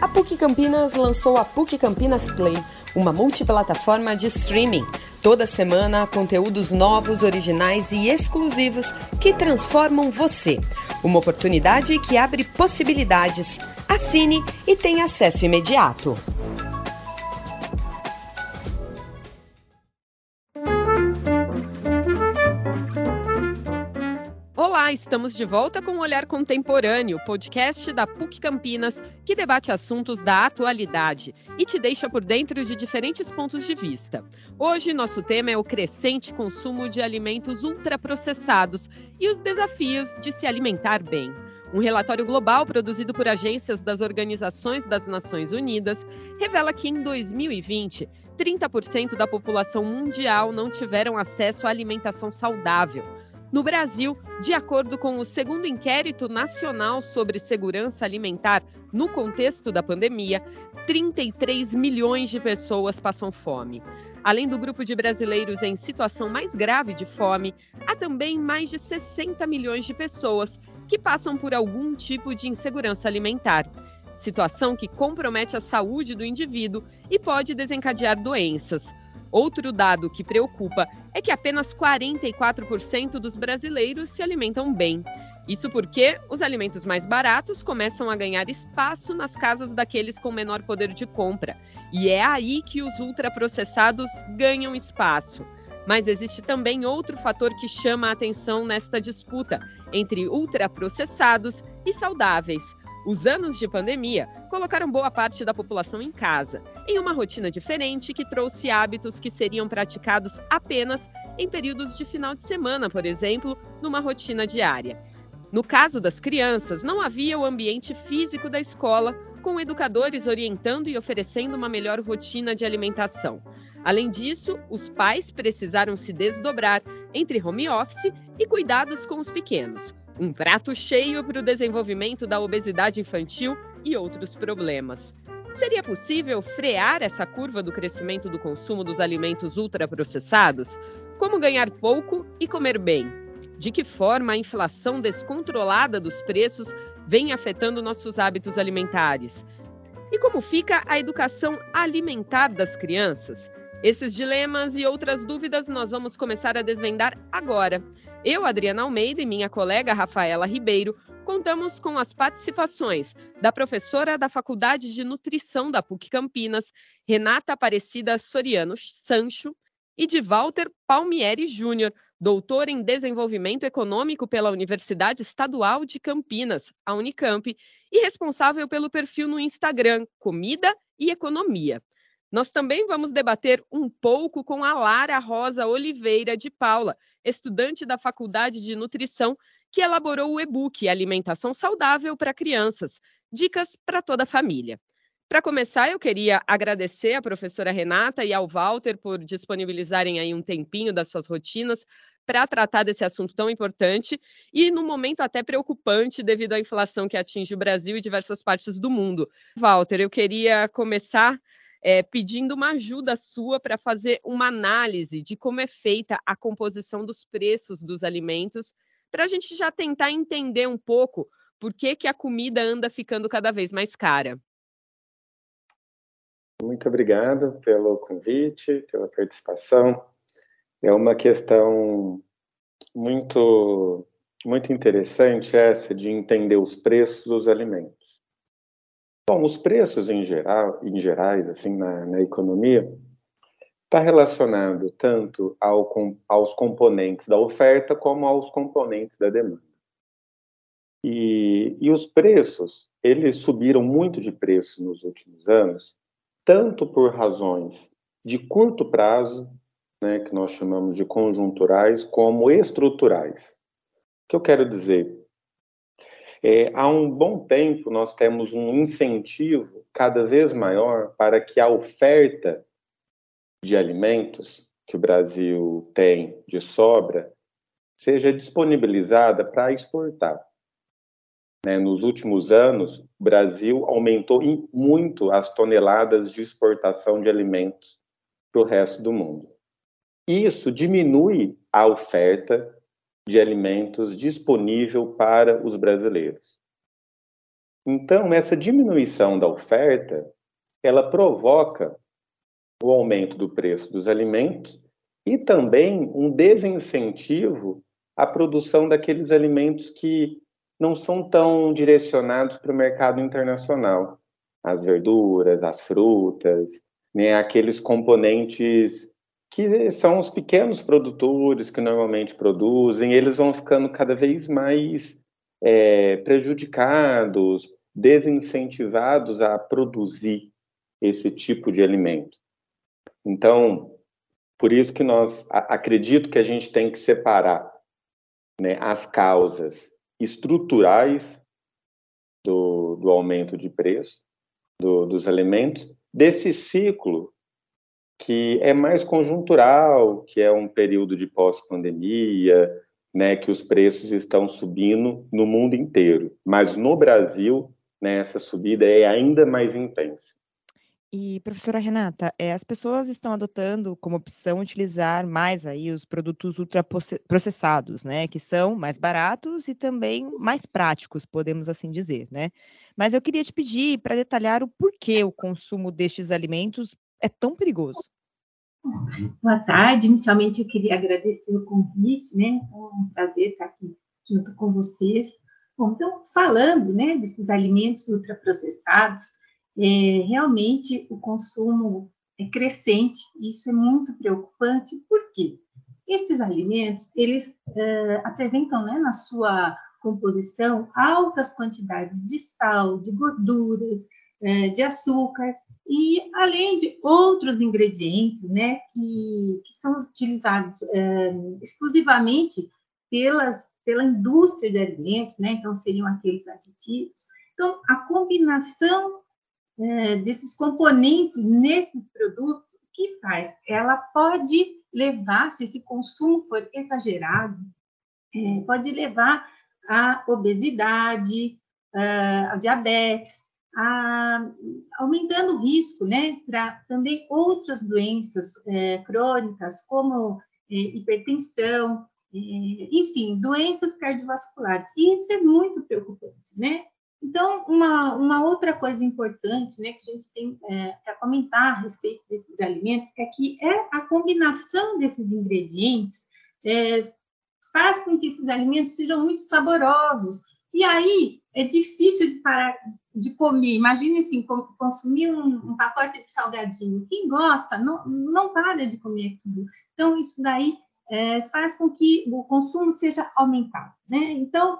A PUC Campinas lançou a PUC Campinas Play, uma multiplataforma de streaming. Toda semana, conteúdos novos, originais e exclusivos que transformam você. Uma oportunidade que abre possibilidades. Assine e tenha acesso imediato. Estamos de volta com o Olhar Contemporâneo, podcast da PUC Campinas, que debate assuntos da atualidade e te deixa por dentro de diferentes pontos de vista. Hoje, nosso tema é o crescente consumo de alimentos ultraprocessados e os desafios de se alimentar bem. Um relatório global produzido por agências das Organizações das Nações Unidas revela que em 2020, 30% da população mundial não tiveram acesso à alimentação saudável. No Brasil, de acordo com o segundo inquérito nacional sobre segurança alimentar no contexto da pandemia, 33 milhões de pessoas passam fome. Além do grupo de brasileiros em situação mais grave de fome, há também mais de 60 milhões de pessoas que passam por algum tipo de insegurança alimentar. Situação que compromete a saúde do indivíduo e pode desencadear doenças. Outro dado que preocupa é que apenas 44% dos brasileiros se alimentam bem. Isso porque os alimentos mais baratos começam a ganhar espaço nas casas daqueles com menor poder de compra. E é aí que os ultraprocessados ganham espaço. Mas existe também outro fator que chama a atenção nesta disputa entre ultraprocessados e saudáveis. Os anos de pandemia colocaram boa parte da população em casa, em uma rotina diferente que trouxe hábitos que seriam praticados apenas em períodos de final de semana, por exemplo, numa rotina diária. No caso das crianças, não havia o ambiente físico da escola, com educadores orientando e oferecendo uma melhor rotina de alimentação. Além disso, os pais precisaram se desdobrar entre home office e cuidados com os pequenos um prato cheio para o desenvolvimento da obesidade infantil e outros problemas. Seria possível frear essa curva do crescimento do consumo dos alimentos ultraprocessados? Como ganhar pouco e comer bem? De que forma a inflação descontrolada dos preços vem afetando nossos hábitos alimentares? E como fica a educação alimentar das crianças? Esses dilemas e outras dúvidas nós vamos começar a desvendar agora. Eu, Adriana Almeida e minha colega Rafaela Ribeiro contamos com as participações da professora da Faculdade de Nutrição da PUC Campinas, Renata Aparecida Soriano Sancho, e de Walter Palmieri Júnior, doutor em Desenvolvimento Econômico pela Universidade Estadual de Campinas, a Unicamp, e responsável pelo perfil no Instagram Comida e Economia. Nós também vamos debater um pouco com a Lara Rosa Oliveira de Paula, estudante da Faculdade de Nutrição, que elaborou o e-book Alimentação Saudável para Crianças Dicas para toda a família. Para começar, eu queria agradecer à professora Renata e ao Walter por disponibilizarem aí um tempinho das suas rotinas para tratar desse assunto tão importante e num momento até preocupante devido à inflação que atinge o Brasil e diversas partes do mundo. Walter, eu queria começar é, pedindo uma ajuda sua para fazer uma análise de como é feita a composição dos preços dos alimentos, para a gente já tentar entender um pouco por que, que a comida anda ficando cada vez mais cara. Muito obrigado pelo convite, pela participação. É uma questão muito muito interessante essa de entender os preços dos alimentos. Bom, os preços em geral, em gerais, assim, na, na economia, está relacionado tanto ao, aos componentes da oferta como aos componentes da demanda. E, e os preços, eles subiram muito de preço nos últimos anos, tanto por razões de curto prazo, né, que nós chamamos de conjunturais, como estruturais. O que eu quero dizer? É, há um bom tempo, nós temos um incentivo cada vez maior para que a oferta de alimentos que o Brasil tem de sobra seja disponibilizada para exportar. Né, nos últimos anos, o Brasil aumentou muito as toneladas de exportação de alimentos para o resto do mundo. Isso diminui a oferta de alimentos disponível para os brasileiros. Então, essa diminuição da oferta, ela provoca o aumento do preço dos alimentos e também um desincentivo à produção daqueles alimentos que não são tão direcionados para o mercado internacional. As verduras, as frutas, né, aqueles componentes que são os pequenos produtores que normalmente produzem, eles vão ficando cada vez mais é, prejudicados, desincentivados a produzir esse tipo de alimento. Então, por isso que nós acredito que a gente tem que separar né, as causas estruturais do, do aumento de preço do, dos alimentos desse ciclo que é mais conjuntural, que é um período de pós-pandemia, né, que os preços estão subindo no mundo inteiro, mas no Brasil, né, essa subida é ainda mais intensa. E, professora Renata, é, as pessoas estão adotando como opção utilizar mais aí os produtos ultraprocessados, né, que são mais baratos e também mais práticos, podemos assim dizer, né? Mas eu queria te pedir para detalhar o porquê o consumo destes alimentos é tão perigoso. Boa tarde. Inicialmente, eu queria agradecer o convite, né? É um prazer estar aqui junto com vocês. Bom, então, falando, né, desses alimentos ultraprocessados, é, realmente o consumo é crescente, isso é muito preocupante, porque esses alimentos, eles é, apresentam, né, na sua composição, altas quantidades de sal, de gorduras, é, de açúcar, e além de outros ingredientes, né, que, que são utilizados é, exclusivamente pelas, pela indústria de alimentos, né, então seriam aqueles aditivos. Então, a combinação é, desses componentes nesses produtos, o que faz? Ela pode levar, se esse consumo for exagerado, é, pode levar à obesidade, à diabetes, a, aumentando o risco, né, para também outras doenças é, crônicas, como é, hipertensão, é, enfim, doenças cardiovasculares. E isso é muito preocupante, né? Então, uma, uma outra coisa importante, né, que a gente tem é, para comentar a respeito desses alimentos é que é a combinação desses ingredientes é, faz com que esses alimentos sejam muito saborosos. E aí é difícil de parar de comer. Imagine assim, consumir um, um, pacote de salgadinho. Quem gosta não, não para de comer aquilo. Então, isso daí é, faz com que o consumo seja aumentado. Né? Então,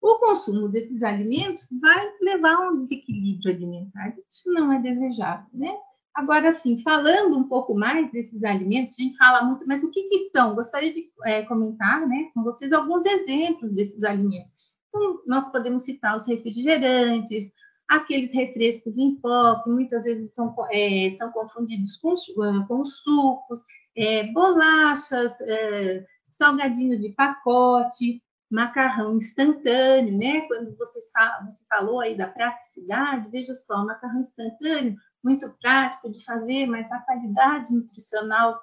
o consumo desses alimentos vai levar a um desequilíbrio alimentar. Isso não é desejável. Né? Agora, assim, falando um pouco mais desses alimentos, a gente fala muito, mas o que, que são? Gostaria de é, comentar né, com vocês alguns exemplos desses alimentos. Então, nós podemos citar os refrigerantes, aqueles refrescos em pó, que muitas vezes são, é, são confundidos com, ah, com sucos, é, bolachas, é, salgadinhos de pacote, macarrão instantâneo, né? Quando vocês você falou aí da praticidade, veja só, macarrão instantâneo, muito prático de fazer, mas a qualidade nutricional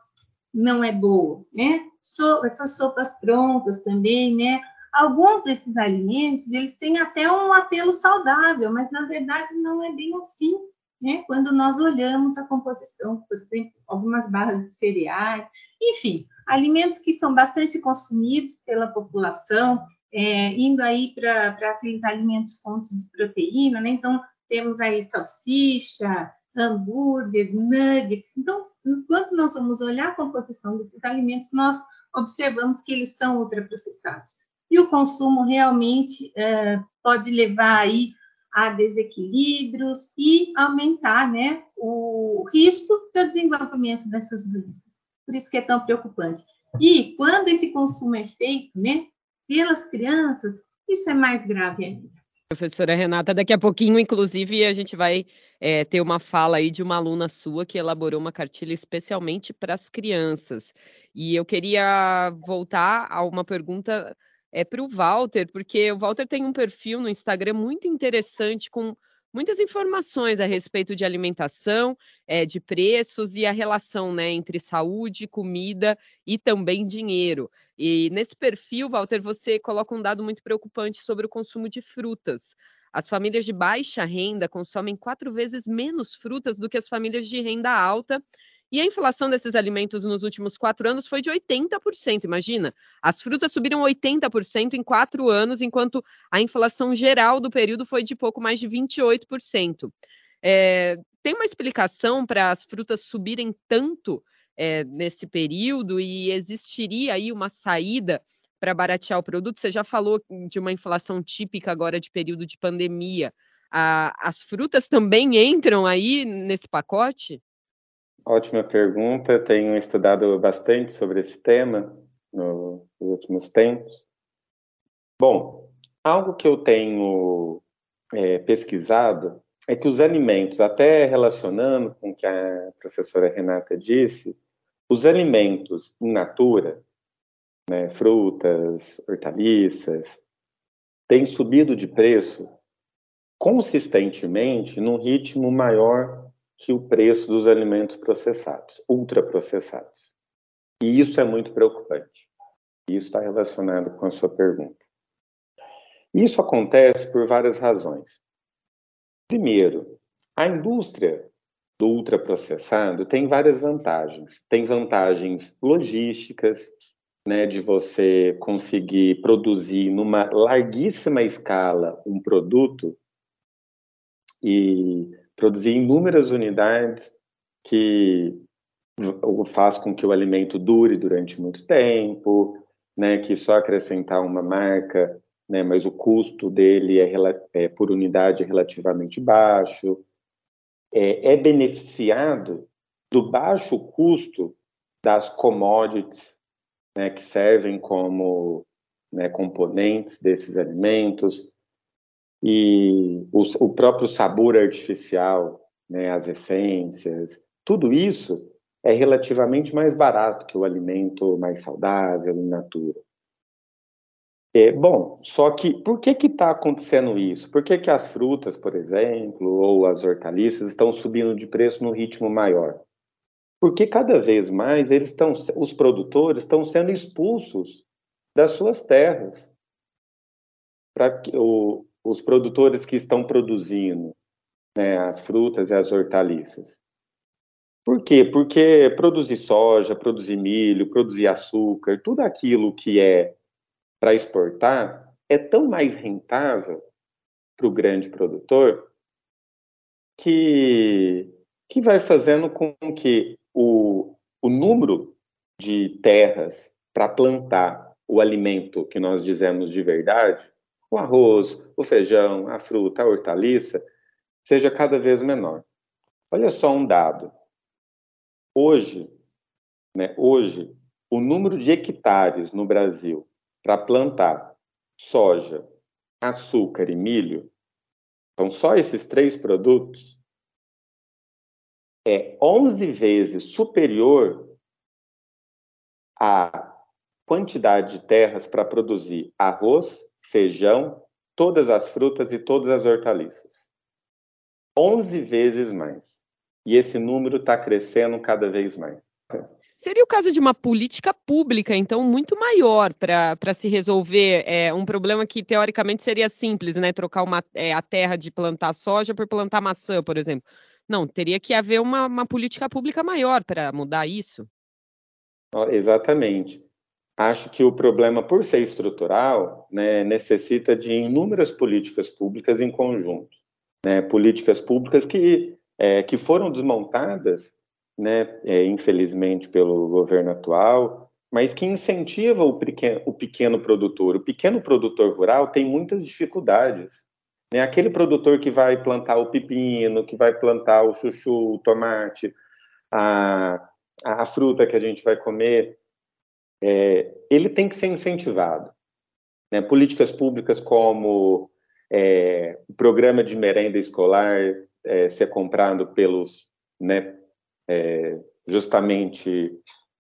não é boa, né? So, essas sopas prontas também, né? Alguns desses alimentos, eles têm até um apelo saudável, mas na verdade não é bem assim, né? Quando nós olhamos a composição, por exemplo, algumas barras de cereais, enfim, alimentos que são bastante consumidos pela população, é, indo aí para aqueles alimentos fontes de proteína, né? Então, temos aí salsicha, hambúrguer, nuggets. Então, enquanto nós vamos olhar a composição desses alimentos, nós observamos que eles são ultraprocessados e o consumo realmente é, pode levar aí a desequilíbrios e aumentar né, o risco do desenvolvimento dessas doenças. Por isso que é tão preocupante. E quando esse consumo é feito né, pelas crianças, isso é mais grave ainda. Professora Renata, daqui a pouquinho, inclusive, a gente vai é, ter uma fala aí de uma aluna sua que elaborou uma cartilha especialmente para as crianças. E eu queria voltar a uma pergunta é, para o Walter, porque o Walter tem um perfil no Instagram muito interessante com muitas informações a respeito de alimentação, é, de preços e a relação né, entre saúde, comida e também dinheiro. E nesse perfil, Walter, você coloca um dado muito preocupante sobre o consumo de frutas. as famílias de baixa renda consomem quatro vezes menos frutas do que as famílias de renda alta. E a inflação desses alimentos nos últimos quatro anos foi de 80%. Imagina, as frutas subiram 80% em quatro anos, enquanto a inflação geral do período foi de pouco mais de 28%. É, tem uma explicação para as frutas subirem tanto é, nesse período e existiria aí uma saída para baratear o produto? Você já falou de uma inflação típica agora de período de pandemia. as frutas também entram aí nesse pacote? Ótima pergunta. Tenho estudado bastante sobre esse tema nos últimos tempos. Bom, algo que eu tenho é, pesquisado é que os alimentos, até relacionando com o que a professora Renata disse, os alimentos in natura, né, frutas, hortaliças, têm subido de preço consistentemente num ritmo maior que o preço dos alimentos processados, ultraprocessados. E isso é muito preocupante. Isso está relacionado com a sua pergunta. Isso acontece por várias razões. Primeiro, a indústria do ultraprocessado tem várias vantagens. Tem vantagens logísticas, né, de você conseguir produzir numa larguíssima escala um produto e produzir inúmeras unidades que faz com que o alimento dure durante muito tempo, né, que só acrescentar uma marca né, mas o custo dele é, é por unidade relativamente baixo, é, é beneficiado do baixo custo das commodities né, que servem como né, componentes desses alimentos e o, o próprio sabor artificial, né, as essências, tudo isso é relativamente mais barato que o alimento mais saudável, in natura. É, bom, só que por que que está acontecendo isso? Por que que as frutas, por exemplo, ou as hortaliças estão subindo de preço no ritmo maior? Porque cada vez mais eles estão, os produtores estão sendo expulsos das suas terras. Para o, os produtores que estão produzindo né, as frutas e as hortaliças. Por quê? Porque produzir soja, produzir milho, produzir açúcar, tudo aquilo que é para exportar é tão mais rentável para o grande produtor que, que vai fazendo com que o, o número de terras para plantar o alimento que nós dizemos de verdade, o arroz, o feijão, a fruta, a hortaliça, seja cada vez menor. Olha só um dado. Hoje, né, hoje, o número de hectares no Brasil para plantar soja, açúcar e milho, então só esses três produtos, é 11 vezes superior à quantidade de terras para produzir arroz, feijão, todas as frutas e todas as hortaliças. 11 vezes mais. E esse número está crescendo cada vez mais. Seria o caso de uma política pública, então, muito maior para se resolver é, um problema que, teoricamente, seria simples, né? Trocar uma, é, a terra de plantar soja por plantar maçã, por exemplo. Não, teria que haver uma, uma política pública maior para mudar isso. Exatamente. Acho que o problema, por ser estrutural, né, necessita de inúmeras políticas públicas em conjunto. Né? Políticas públicas que, é, que foram desmontadas né, é, infelizmente pelo governo atual, mas que incentiva o pequeno, o pequeno produtor. O pequeno produtor rural tem muitas dificuldades. Né? Aquele produtor que vai plantar o pepino, que vai plantar o chuchu, o tomate, a, a fruta que a gente vai comer, é, ele tem que ser incentivado. Né? Políticas públicas como é, o programa de merenda escolar é, ser comprado pelos né, é, justamente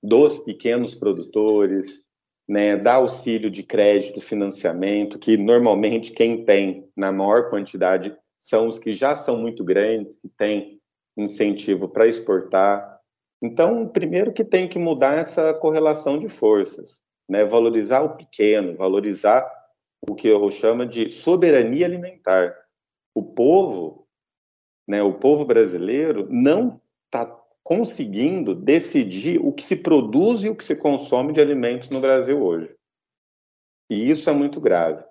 dos pequenos produtores, né, dar auxílio de crédito, financiamento, que normalmente quem tem na maior quantidade são os que já são muito grandes, que têm incentivo para exportar. Então, primeiro que tem que mudar essa correlação de forças, né, valorizar o pequeno, valorizar o que eu chamo de soberania alimentar. o povo, né, o povo brasileiro não está conseguindo decidir o que se produz e o que se consome de alimentos no Brasil hoje. E isso é muito grave.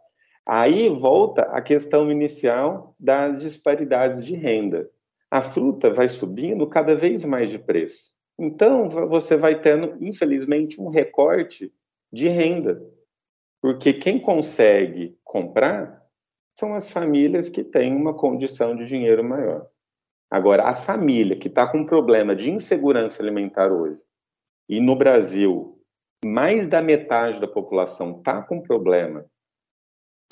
Aí volta a questão inicial das disparidades de renda. A fruta vai subindo cada vez mais de preço. Então, você vai tendo, infelizmente, um recorte de renda. Porque quem consegue comprar são as famílias que têm uma condição de dinheiro maior. Agora, a família que está com um problema de insegurança alimentar hoje, e no Brasil, mais da metade da população está com problema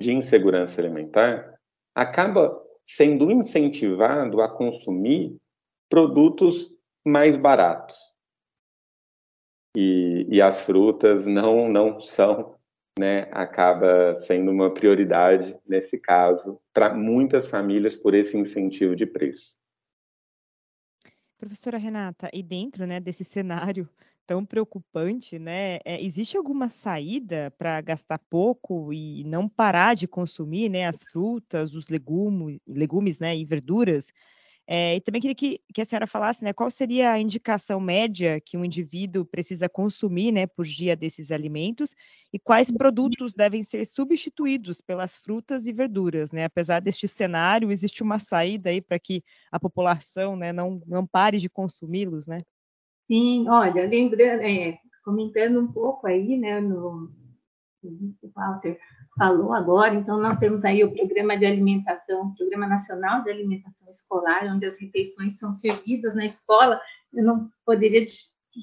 de insegurança alimentar, acaba sendo incentivado a consumir produtos mais baratos. E, e as frutas não, não são, né, acaba sendo uma prioridade nesse caso para muitas famílias por esse incentivo de preço. Professora Renata, e dentro, né, desse cenário tão preocupante, né, eh, existe alguma saída para gastar pouco e não parar de consumir, né, as frutas, os legumes, legumes, né, e verduras? Eh, e também queria que que a senhora falasse, né, qual seria a indicação média que um indivíduo precisa consumir, né, por dia desses alimentos, e quais produtos devem ser substituídos pelas frutas e verduras, né? Apesar deste cenário, existe uma saída aí para que a população, né, não não pare de consumi-los, né? Sim, olha, lembrando, é, comentando um pouco aí, né, no, Walter falou agora, então nós temos aí o programa de alimentação, Programa Nacional de Alimentação Escolar, onde as refeições são servidas na escola. Eu não poderia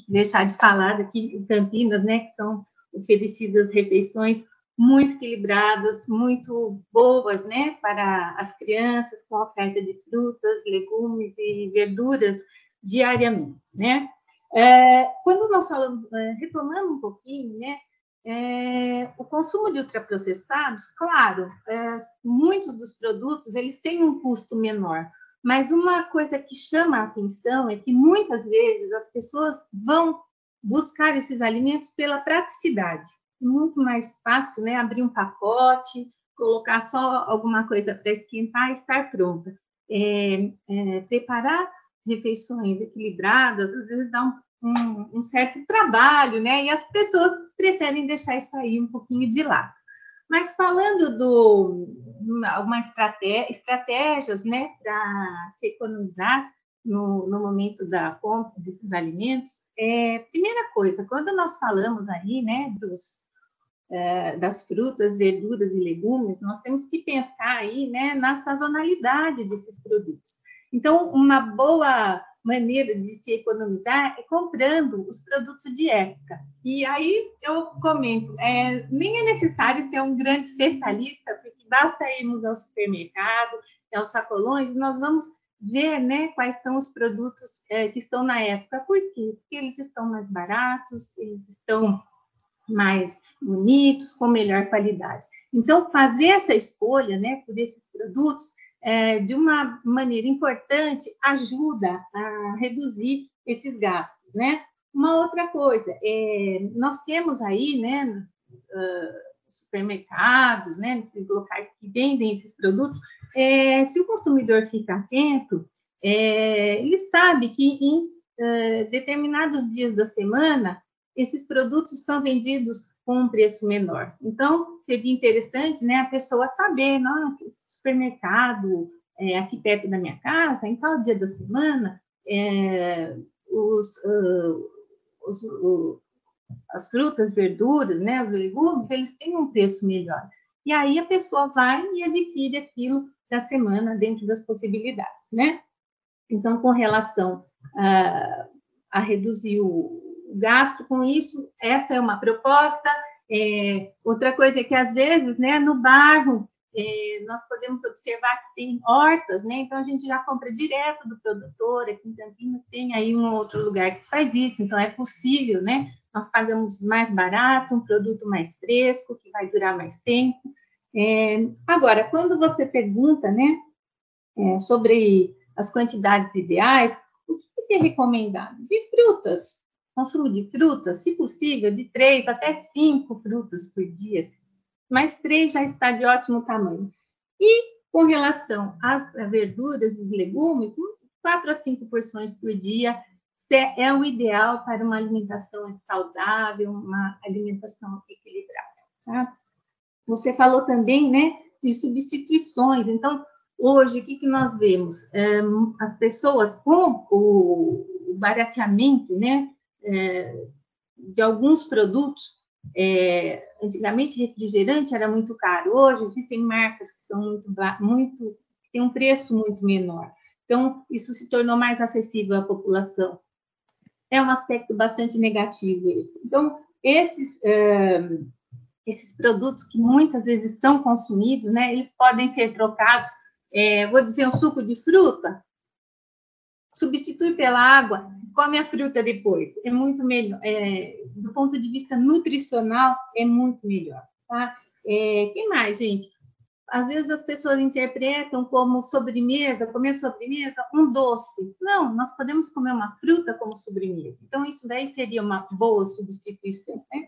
deixar de falar daqui em Campinas, né, que são oferecidas refeições muito equilibradas, muito boas, né, para as crianças, com oferta de frutas, legumes e verduras diariamente, né? É, quando nós falamos, é, retomando um pouquinho, né, é, o consumo de ultraprocessados, claro, é, muitos dos produtos eles têm um custo menor, mas uma coisa que chama a atenção é que muitas vezes as pessoas vão buscar esses alimentos pela praticidade. É muito mais fácil, né, abrir um pacote, colocar só alguma coisa para esquentar e estar pronta. É, é, preparar refeições equilibradas, às vezes dá um um, um, certo trabalho, né? E as pessoas preferem deixar isso aí um pouquinho de lado. Mas falando do uma estratégia, estratégias, né, para se economizar no, no, momento da compra desses alimentos, é primeira coisa, quando nós falamos aí, né, dos é, das frutas, verduras e legumes, nós temos que pensar aí, né, na sazonalidade desses produtos. Então, uma boa maneira de se economizar é comprando os produtos de época. E aí eu comento, é, nem é necessário ser um grande especialista, porque basta irmos ao supermercado, aos sacolões, nós vamos ver né, quais são os produtos é, que estão na época. Por quê? Porque eles estão mais baratos, eles estão mais bonitos, com melhor qualidade. Então, fazer essa escolha né, por esses produtos é, de uma maneira importante, ajuda a reduzir esses gastos, né? Uma outra coisa, é, nós temos aí, né, uh, supermercados, né, nesses locais que vendem esses produtos, é, se o consumidor fica atento, é, ele sabe que em uh, determinados dias da semana, esses produtos são vendidos com um preço menor. Então, seria interessante né, a pessoa saber, não, esse supermercado é, aqui perto da minha casa, em tal dia da semana, é, os, uh, os uh, as frutas, verduras, né, os legumes, eles têm um preço melhor. E aí a pessoa vai e adquire aquilo da semana dentro das possibilidades, né? Então, com relação a, a reduzir o, gasto com isso, essa é uma proposta. É, outra coisa é que, às vezes, né, no bairro, é, nós podemos observar que tem hortas, né? Então, a gente já compra direto do produtor. Aqui em Campinas tem aí um outro lugar que faz isso, então é possível, né? Nós pagamos mais barato, um produto mais fresco, que vai durar mais tempo. É, agora, quando você pergunta, né, é, sobre as quantidades ideais, o que é recomendado? De frutas, consumo de frutas, se possível, de três até cinco frutas por dia, mas três já está de ótimo tamanho. E Com relação às verduras e os legumes, quatro a cinco porções por dia é o ideal para uma alimentação saudável, uma alimentação equilibrada. Tá? Você falou também, né, de substituições. Então, hoje, o que, que nós vemos? É, as pessoas com o barateamento, né, é, de alguns produtos, é, antigamente refrigerante era muito caro, hoje existem marcas que são muito, muito têm um preço muito menor. Então, isso se tornou mais acessível à população. É um aspecto bastante negativo esse. Então, esses, uh, esses produtos que muitas vezes são consumidos, né, eles podem ser trocados, é, vou dizer, um suco de fruta, substitui pela água, come a fruta depois. É muito melhor, é, do ponto de vista nutricional, é muito melhor. Tá? É, que mais, gente? Às vezes as pessoas interpretam como sobremesa, comer sobremesa, um doce. Não, nós podemos comer uma fruta como sobremesa. Então, isso daí seria uma boa substituição. Né?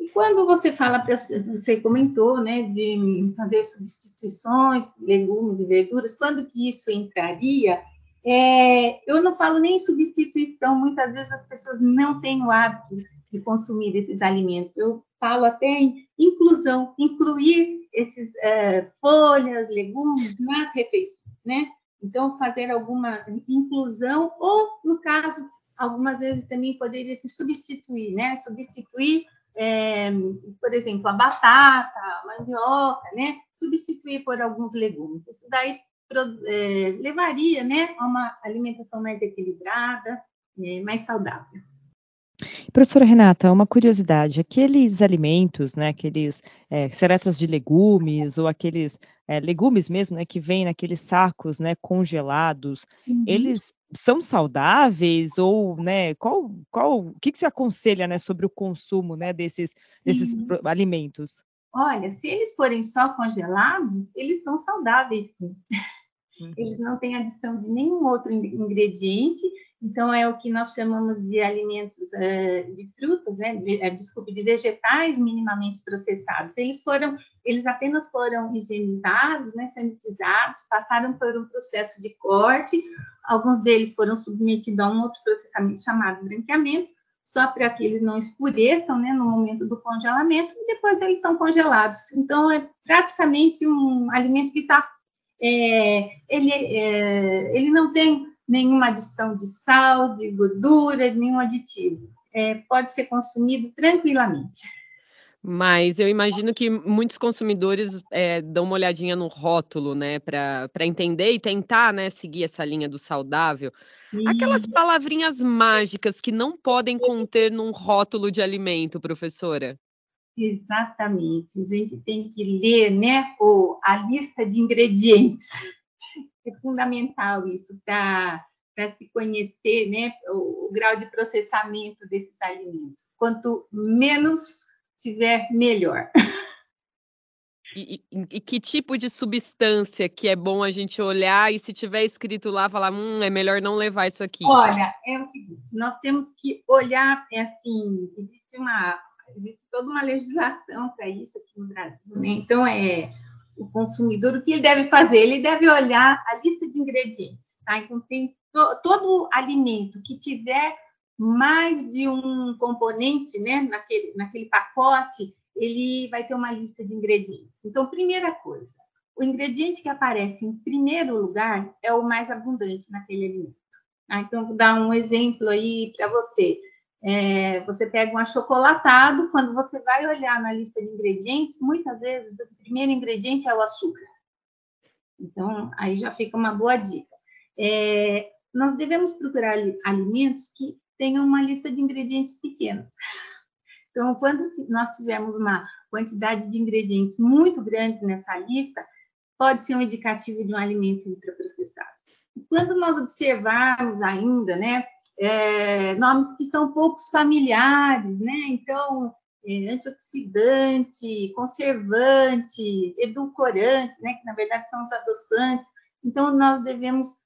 E quando você fala, você comentou, né, de fazer substituições, legumes e verduras, quando que isso entraria? É, eu não falo nem em substituição, muitas vezes as pessoas não têm o hábito de consumir esses alimentos. Eu falo até em inclusão, incluir esses é, folhas, legumes nas refeições, né? Então, fazer alguma inclusão, ou, no caso, algumas vezes também poderia se substituir, né? Substituir, é, por exemplo, a batata, a mandioca, né? Substituir por alguns legumes. Isso daí é, levaria né, a uma alimentação mais equilibrada, é, mais saudável. Professora Renata, uma curiosidade, aqueles alimentos, né, aqueles é, seretas de legumes ou aqueles é, legumes mesmo, né, que vêm naqueles sacos, né, congelados, uhum. eles são saudáveis ou, né, qual, qual, o que, que você aconselha, né, sobre o consumo, né, desses, desses uhum. alimentos? Olha, se eles forem só congelados, eles são saudáveis, sim. Uhum. Eles não têm adição de nenhum outro ingrediente, então é o que nós chamamos de alimentos é, de frutas, né? De, é, desculpe, de vegetais minimamente processados. Eles foram, eles apenas foram higienizados, né? Sanitizados, passaram por um processo de corte. Alguns deles foram submetidos a um outro processamento chamado branqueamento, só para que eles não escureçam, né? No momento do congelamento e depois eles são congelados. Então é praticamente um alimento que está é, ele, é, ele não tem nenhuma adição de sal, de gordura, nenhum aditivo. É, pode ser consumido tranquilamente. Mas eu imagino que muitos consumidores é, dão uma olhadinha no rótulo, né, para entender e tentar, né, seguir essa linha do saudável. Aquelas palavrinhas mágicas que não podem conter num rótulo de alimento, professora. Exatamente. A gente tem que ler né, o, a lista de ingredientes. É fundamental isso para se conhecer né, o, o, grau de processamento desses alimentos. Quanto menos tiver, melhor. E, e, e, que tipo de substância que é bom a gente olhar e se tiver escrito lá, falar, hum, é melhor não levar isso aqui? Olha, é o seguinte, nós temos que olhar, é assim, existe uma, existe toda uma legislação para isso aqui no Brasil, né? Então, é o consumidor, o que ele deve fazer? Ele deve olhar a lista de ingredientes, tá? Então, tem to, todo alimento que tiver mais de um componente, né, naquele, naquele pacote, ele vai ter uma lista de ingredientes. Então, primeira coisa, o ingrediente que aparece em primeiro lugar é o mais abundante naquele alimento. Tá? Então, vou dar um exemplo aí para você. É, você pega um achocolatado, quando você vai olhar na lista de ingredientes, muitas vezes o primeiro ingrediente é o açúcar. Então, aí já fica uma boa dica. É, nós devemos procurar alimentos que tenham uma lista de ingredientes pequena. Então, quando nós tivermos uma quantidade de ingredientes muito grande nessa lista, pode ser um indicativo de um alimento ultraprocessado. Quando nós observarmos ainda, né, é, nomes que são poucos familiares, né? Então, é, antioxidante, conservante, edulcorante, né? Que na verdade são os adoçantes. Então, nós devemos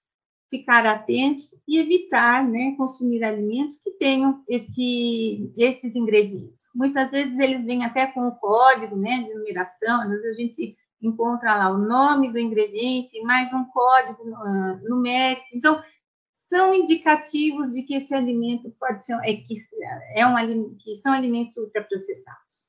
ficar atentos e evitar, né, consumir alimentos que tenham esse, esses ingredientes. Muitas vezes eles vêm até com o código, né, de numeração. Às vezes a gente encontra lá o nome do ingrediente, mais um código uh, numérico. Então, são indicativos de que esse alimento pode ser é, que, é um que são alimentos ultraprocessados.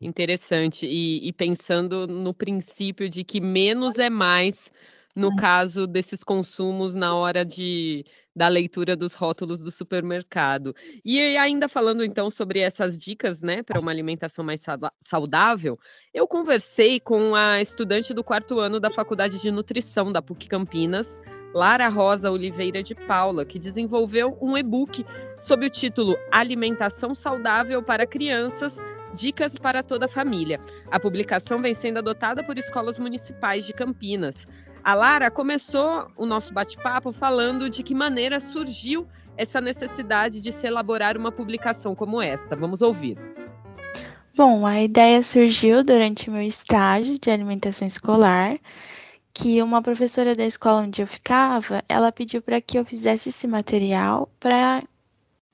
Interessante. E, e pensando no princípio de que menos é mais no caso desses consumos na hora de, da leitura dos rótulos do supermercado. E ainda falando então sobre essas dicas, né, para uma alimentação mais saudável, eu conversei com a estudante do quarto ano da Faculdade de Nutrição da PUC Campinas, Lara Rosa Oliveira de Paula, que desenvolveu um e-book sob o título Alimentação Saudável para Crianças Dicas para toda a família. A publicação vem sendo adotada por escolas municipais de Campinas. A Lara começou o nosso bate-papo falando de que maneira surgiu essa necessidade de se elaborar uma publicação como esta. Vamos ouvir. Bom, a ideia surgiu durante meu estágio de alimentação escolar, que uma professora da escola onde eu ficava, ela pediu para que eu fizesse esse material para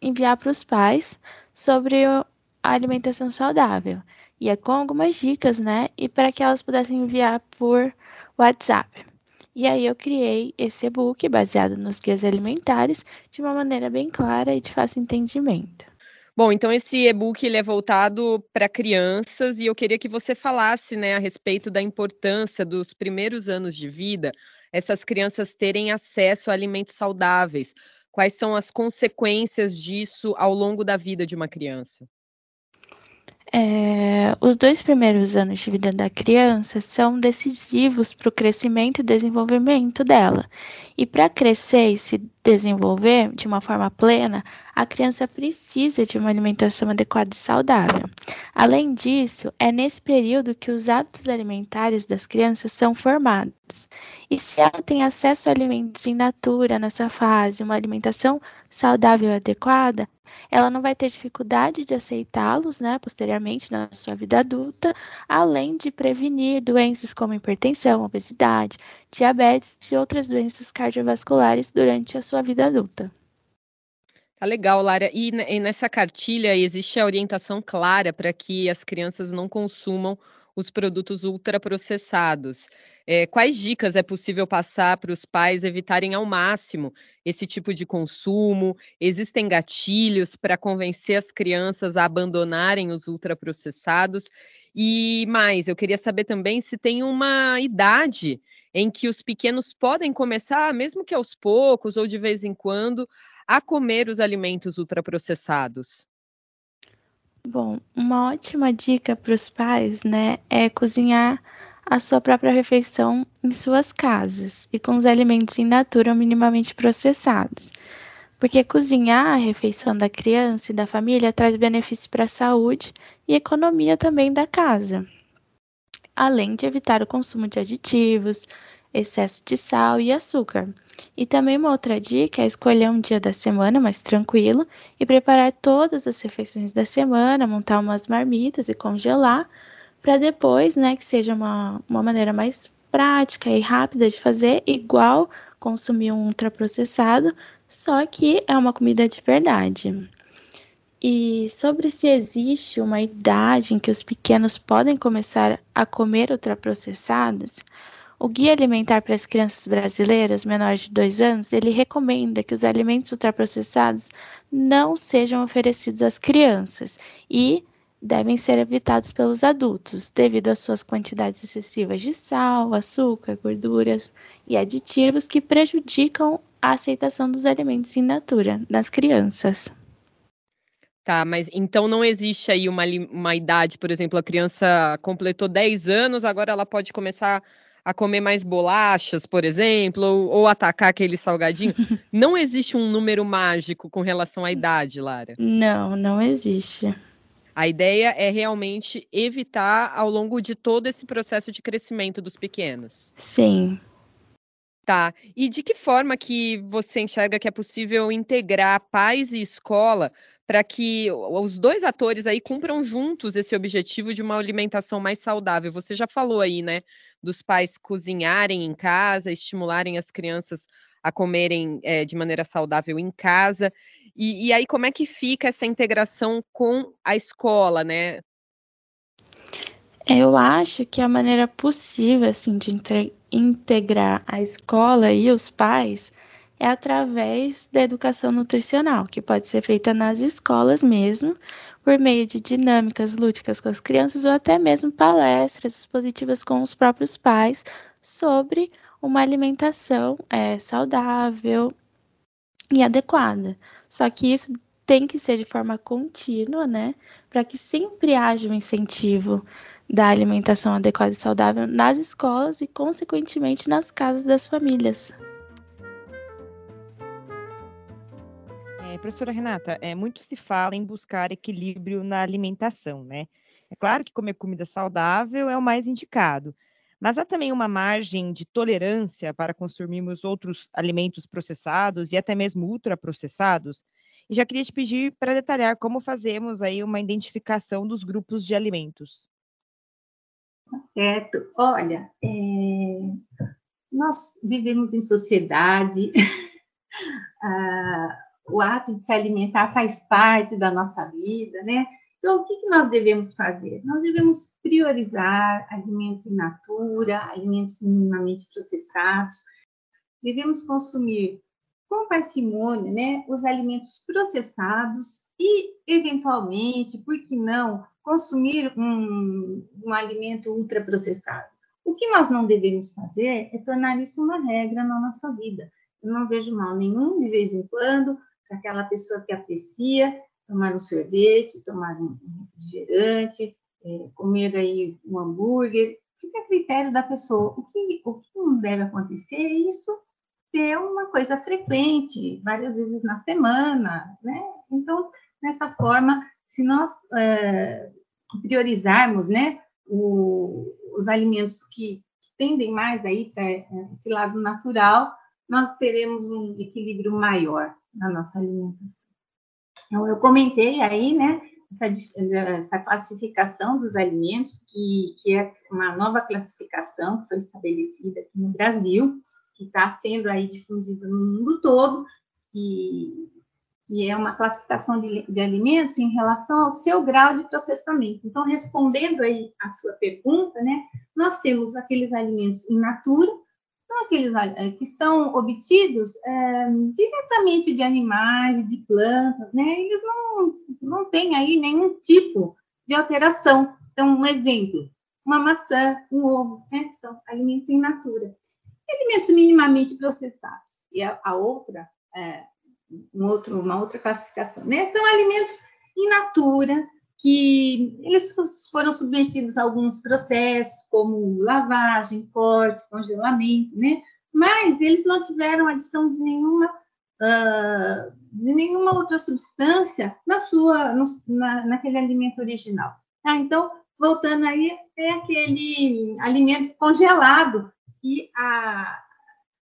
enviar para os pais sobre a alimentação saudável. E é com algumas dicas, né? E para que elas pudessem enviar por WhatsApp. E aí eu criei esse e-book baseado nos guias alimentares de uma maneira bem clara e de fácil entendimento. Bom, então esse e-book ele é voltado para crianças e eu queria que você falasse, né, a respeito da importância dos primeiros anos de vida, essas crianças terem acesso a alimentos saudáveis. Quais são as consequências disso ao longo da vida de uma criança? É, os dois primeiros anos de vida da criança são decisivos para o crescimento e desenvolvimento dela. E para crescer e se desenvolver de uma forma plena, a criança precisa de uma alimentação adequada e saudável. Além disso, é nesse período que os hábitos alimentares das crianças são formados. E se ela tem acesso a alimentos in natura nessa fase, uma alimentação saudável e adequada, ela não vai ter dificuldade de aceitá-los, né, posteriormente na sua vida adulta, além de prevenir doenças como hipertensão, obesidade, diabetes e outras doenças cardiovasculares durante a sua vida adulta. Tá legal, Lara. E, e nessa cartilha existe a orientação clara para que as crianças não consumam os produtos ultraprocessados. É, quais dicas é possível passar para os pais evitarem ao máximo esse tipo de consumo? Existem gatilhos para convencer as crianças a abandonarem os ultraprocessados? E mais, eu queria saber também se tem uma idade em que os pequenos podem começar, mesmo que aos poucos ou de vez em quando, a comer os alimentos ultraprocessados. Bom, uma ótima dica para os pais, né, é cozinhar a sua própria refeição em suas casas e com os alimentos in natura ou minimamente processados. Porque cozinhar a refeição da criança e da família traz benefícios para a saúde e economia também da casa. Além de evitar o consumo de aditivos, excesso de sal e açúcar. E também uma outra dica é escolher um dia da semana mais tranquilo e preparar todas as refeições da semana, montar umas marmitas e congelar, para depois, né, que seja uma, uma maneira mais prática e rápida de fazer, igual consumir um ultraprocessado, só que é uma comida de verdade. E sobre se existe uma idade em que os pequenos podem começar a comer ultraprocessados, o Guia Alimentar para as Crianças Brasileiras menores de 2 anos, ele recomenda que os alimentos ultraprocessados não sejam oferecidos às crianças e devem ser evitados pelos adultos, devido às suas quantidades excessivas de sal, açúcar, gorduras e aditivos que prejudicam a aceitação dos alimentos in natura nas crianças. Tá, mas então não existe aí uma, uma idade, por exemplo, a criança completou 10 anos, agora ela pode começar a comer mais bolachas, por exemplo, ou, ou atacar aquele salgadinho. não existe um número mágico com relação à idade, Lara? Não, não existe. A ideia é realmente evitar ao longo de todo esse processo de crescimento dos pequenos. Sim. Tá. E de que forma que você enxerga que é possível integrar pais e escola para que os dois atores aí cumpram juntos esse objetivo de uma alimentação mais saudável. Você já falou aí, né, dos pais cozinharem em casa, estimularem as crianças a comerem é, de maneira saudável em casa. E, e aí, como é que fica essa integração com a escola, né? Eu acho que a maneira possível assim de integrar a escola e os pais é através da educação nutricional, que pode ser feita nas escolas mesmo, por meio de dinâmicas lúdicas com as crianças ou até mesmo palestras expositivas com os próprios pais sobre uma alimentação é, saudável e adequada. Só que isso tem que ser de forma contínua, né? Para que sempre haja um incentivo da alimentação adequada e saudável nas escolas e, consequentemente, nas casas das famílias. É, professora Renata, é, muito se fala em buscar equilíbrio na alimentação, né? É claro que comer comida saudável é o mais indicado, mas há também uma margem de tolerância para consumirmos outros alimentos processados e até mesmo ultraprocessados. E já queria te pedir para detalhar como fazemos aí uma identificação dos grupos de alimentos. Certo. Olha, é... nós vivemos em sociedade, ah, o ato de se alimentar faz parte da nossa vida, né? Então, o que, que nós devemos fazer? Nós devemos priorizar alimentos in natura, alimentos minimamente processados. Devemos consumir com parcimônia, né, os alimentos processados e, eventualmente, por que não, consumir um, um alimento ultraprocessado. O que nós não devemos fazer é tornar isso uma regra na nossa vida. Eu não vejo mal nenhum, de vez em quando, aquela pessoa que aprecia tomar um sorvete, tomar um refrigerante, é, comer aí um hambúrguer, fica a critério da pessoa. O que, o que não deve acontecer é isso ser uma coisa frequente, várias vezes na semana, né? Então, dessa forma, se nós é, priorizarmos, né, o, os alimentos que, que tendem mais aí para esse lado natural, nós teremos um equilíbrio maior na nossa alimentação. Então, eu comentei aí, né, essa, essa classificação dos alimentos, que, que é uma nova classificação que foi estabelecida aqui no Brasil, que está sendo aí difundida no mundo todo, e que é uma classificação de, de, alimentos em relação ao seu grau de processamento. Então, respondendo aí a sua pergunta, né, nós temos aqueles alimentos in natura, aqueles eh, que são obtidos é, diretamente de animais, de plantas, né? Eles não, não têm aí nenhum tipo de alteração. Então, um exemplo, uma maçã, um ovo, né? São alimentos in natura. Alimentos minimamente processados. E a, a outra, é, um outro, uma outra classificação, né? São alimentos in natura, que eles foram submetidos a alguns processos, como lavagem, corte, congelamento, né? Mas eles não tiveram adição de nenhuma, uh, de nenhuma outra substância na sua, no, na, naquele alimento original. Tá? Então, voltando aí, é aquele alimento congelado que a,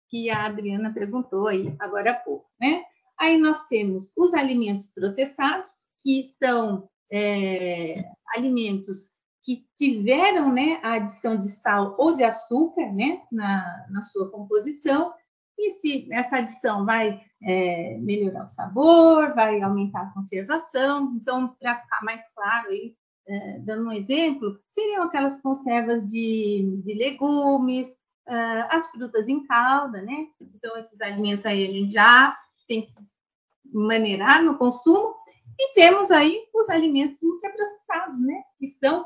que a Adriana perguntou aí agora há pouco, né? Aí nós temos os alimentos processados, que são é, alimentos que tiveram né, a adição de sal ou de açúcar né, na, na sua composição, e se essa adição vai é, melhorar o sabor, vai aumentar a conservação. Então, para ficar mais claro aí, é, dando um exemplo, seriam aquelas conservas de, de legumes, uh, as frutas em calda, né? Então, esses alimentos aí a gente já tem que maneirar no consumo, e temos aí os alimentos ultraprocessados, né? Que são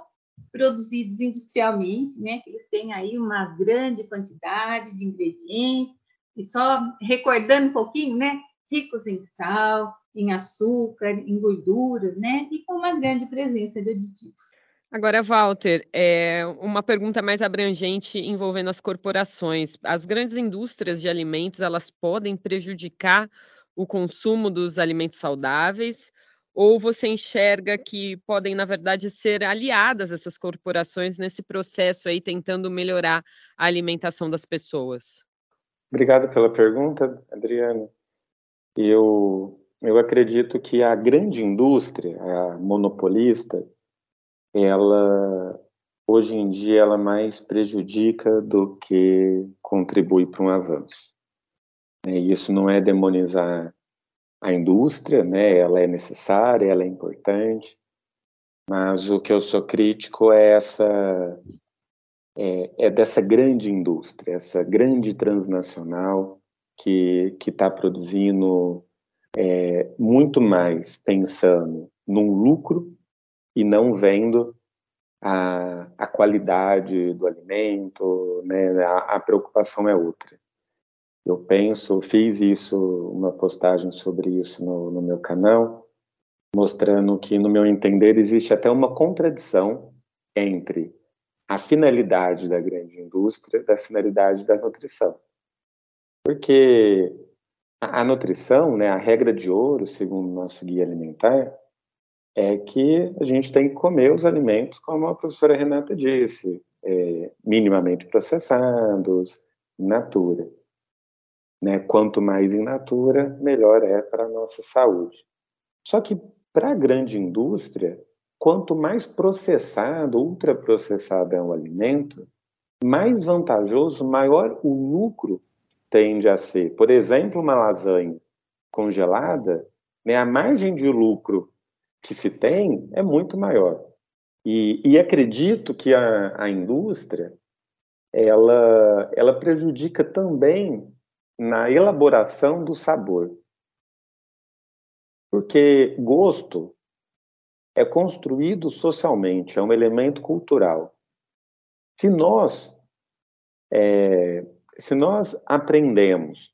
produzidos industrialmente, né? Que eles têm aí uma grande quantidade de ingredientes, e só recordando um pouquinho, né? Ricos em sal, em açúcar, em gorduras, né? E com uma grande presença de aditivos. Agora, Walter, é uma pergunta mais abrangente envolvendo as corporações. As grandes indústrias de alimentos, elas podem prejudicar o consumo dos alimentos saudáveis ou você enxerga que podem, na verdade, ser aliadas essas corporações nesse processo aí, tentando melhorar a alimentação das pessoas? Obrigado pela pergunta, Adriana. Eu, eu acredito que a grande indústria, a monopolista, ela hoje em dia ela mais prejudica do que contribui para um avanço. E isso não é demonizar a indústria, né, ela é necessária, ela é importante, Mas o que eu sou crítico é essa é, é dessa grande indústria, essa grande transnacional que está produzindo é, muito mais pensando num lucro e não vendo a, a qualidade do alimento, né? a, a preocupação é outra. Eu penso, fiz isso, uma postagem sobre isso no, no meu canal, mostrando que, no meu entender, existe até uma contradição entre a finalidade da grande indústria e da finalidade da nutrição. Porque a, a nutrição, né, a regra de ouro, segundo o nosso guia alimentar, é que a gente tem que comer os alimentos, como a professora Renata disse, é, minimamente processados, in natura. Né? Quanto mais in natura, melhor é para a nossa saúde. Só que para a grande indústria, quanto mais processado, ultraprocessado é um alimento, mais vantajoso, maior o lucro tende a ser. Por exemplo, uma lasanha congelada, né, a margem de lucro que se tem é muito maior. E, e acredito que a, a indústria ela, ela prejudica também na elaboração do sabor. Porque gosto é construído socialmente, é um elemento cultural. Se nós, é, se nós aprendemos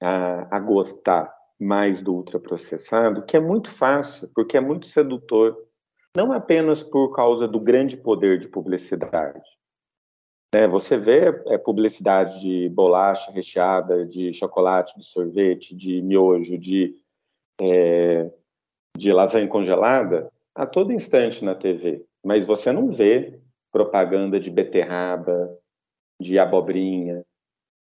a, a gostar mais do ultraprocessado, que é muito fácil, porque é muito sedutor, não apenas por causa do grande poder de publicidade. Né? Você vê é, publicidade de bolacha recheada, de chocolate, de sorvete, de miojo, de é, de lasanha congelada a todo instante na TV, mas você não vê propaganda de beterraba, de abobrinha.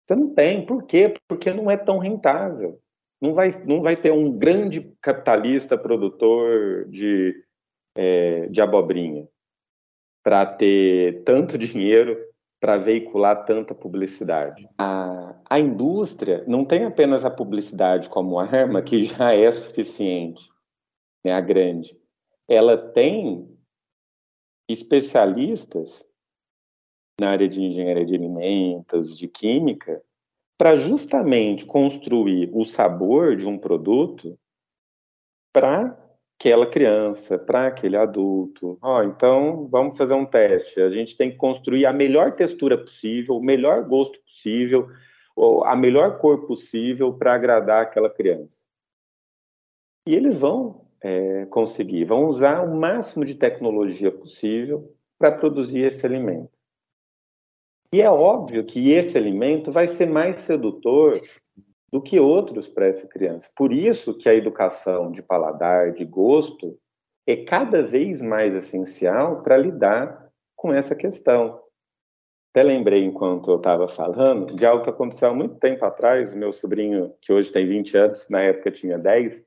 Você não tem. Por quê? Porque não é tão rentável. Não vai, não vai ter um grande capitalista produtor de, é, de abobrinha para ter tanto dinheiro para veicular tanta publicidade. A, a indústria não tem apenas a publicidade como arma, que já é suficiente, né, a grande. Ela tem especialistas na área de engenharia de alimentos, de química, para justamente construir o sabor de um produto para aquela criança, para aquele adulto. Oh, então, vamos fazer um teste. A gente tem que construir a melhor textura possível, o melhor gosto possível, a melhor cor possível para agradar aquela criança. E eles vão é, conseguir, vão usar o máximo de tecnologia possível para produzir esse alimento. E é óbvio que esse alimento vai ser mais sedutor do que outros para essa criança. Por isso que a educação de paladar, de gosto, é cada vez mais essencial para lidar com essa questão. Até lembrei, enquanto eu estava falando, de algo que aconteceu há muito tempo atrás. Meu sobrinho, que hoje tem 20 anos, na época tinha 10,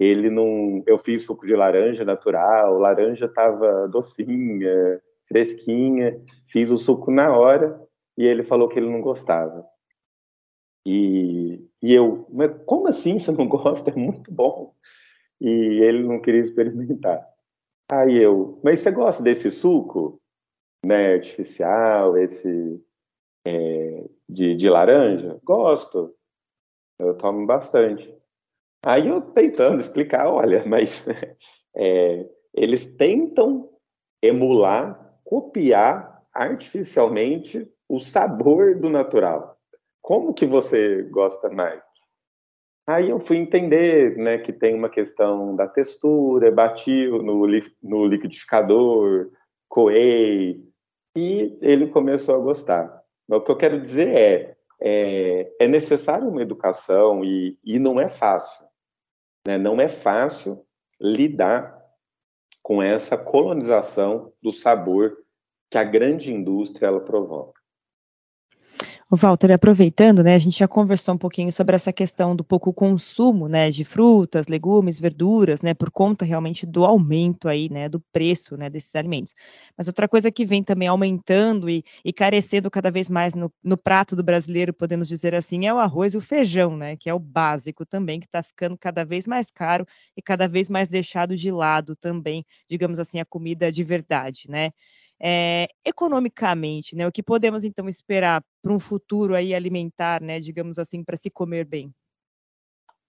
ele não. Eu fiz suco de laranja natural, laranja estava docinha, fresquinha, fiz o suco na hora e ele falou que ele não gostava. E, e eu, mas como assim você não gosta? É muito bom. E ele não queria experimentar. Aí eu, mas você gosta desse suco, né, artificial, esse é, de, de laranja? Gosto. Eu tomo bastante. Aí eu tentando explicar, olha, mas é, eles tentam emular, copiar artificialmente o sabor do natural. Como que você gosta mais? Aí eu fui entender, né, que tem uma questão da textura, bati no, no liquidificador, coei, e ele começou a gostar. O que eu quero dizer é, é, é necessário uma educação e, e não é fácil. Né? Não é fácil lidar com essa colonização do sabor que a grande indústria ela provoca. Walter, aproveitando, né, a gente já conversou um pouquinho sobre essa questão do pouco consumo, né, de frutas, legumes, verduras, né, por conta realmente do aumento aí, né, do preço, né, desses alimentos. Mas outra coisa que vem também aumentando e, e carecendo cada vez mais no, no prato do brasileiro, podemos dizer assim, é o arroz e o feijão, né, que é o básico também, que está ficando cada vez mais caro e cada vez mais deixado de lado também, digamos assim, a comida de verdade, né. É, economicamente, né, o que podemos então esperar para um futuro aí alimentar, né, digamos assim, para se comer bem?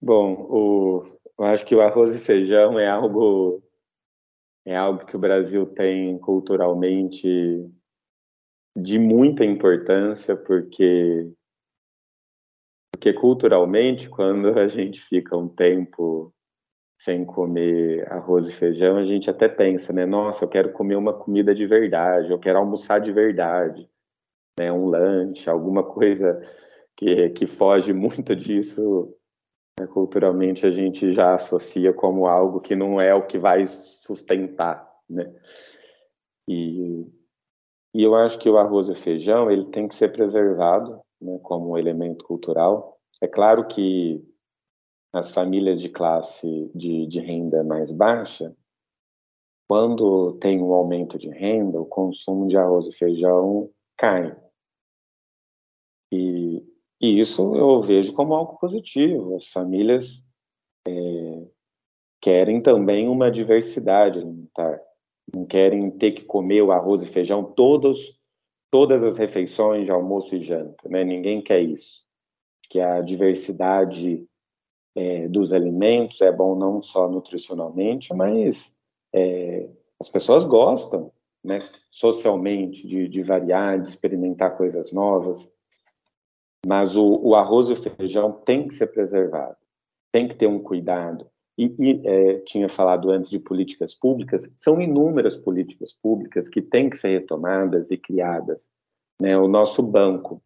Bom, o, eu acho que o arroz e feijão é algo é algo que o Brasil tem culturalmente de muita importância, porque porque culturalmente, quando a gente fica um tempo sem comer arroz e feijão, a gente até pensa, né? Nossa, eu quero comer uma comida de verdade, eu quero almoçar de verdade, né? Um lanche, alguma coisa que, que foge muito disso. Né? Culturalmente, a gente já associa como algo que não é o que vai sustentar, né? E, e eu acho que o arroz e feijão ele tem que ser preservado, né? Como um elemento cultural. É claro que as famílias de classe de, de renda mais baixa, quando tem um aumento de renda, o consumo de arroz e feijão cai. E, isso eu vejo como algo positivo. As famílias é, querem também uma diversidade alimentar. Não querem ter que comer o arroz e feijão todos, todas as refeições de almoço e janta. Né? Ninguém quer isso. Que a diversidade é, dos alimentos é bom não só nutricionalmente, mas é, as pessoas gostam, né, socialmente, de, de, variar, de experimentar coisas novas. Mas o, o, arroz e o feijão tem que ser preservado, tem que ter um cuidado. E, e é, tinha falado antes de políticas públicas, são inúmeras políticas públicas que têm que ser retomadas e criadas. Né? O nosso banco,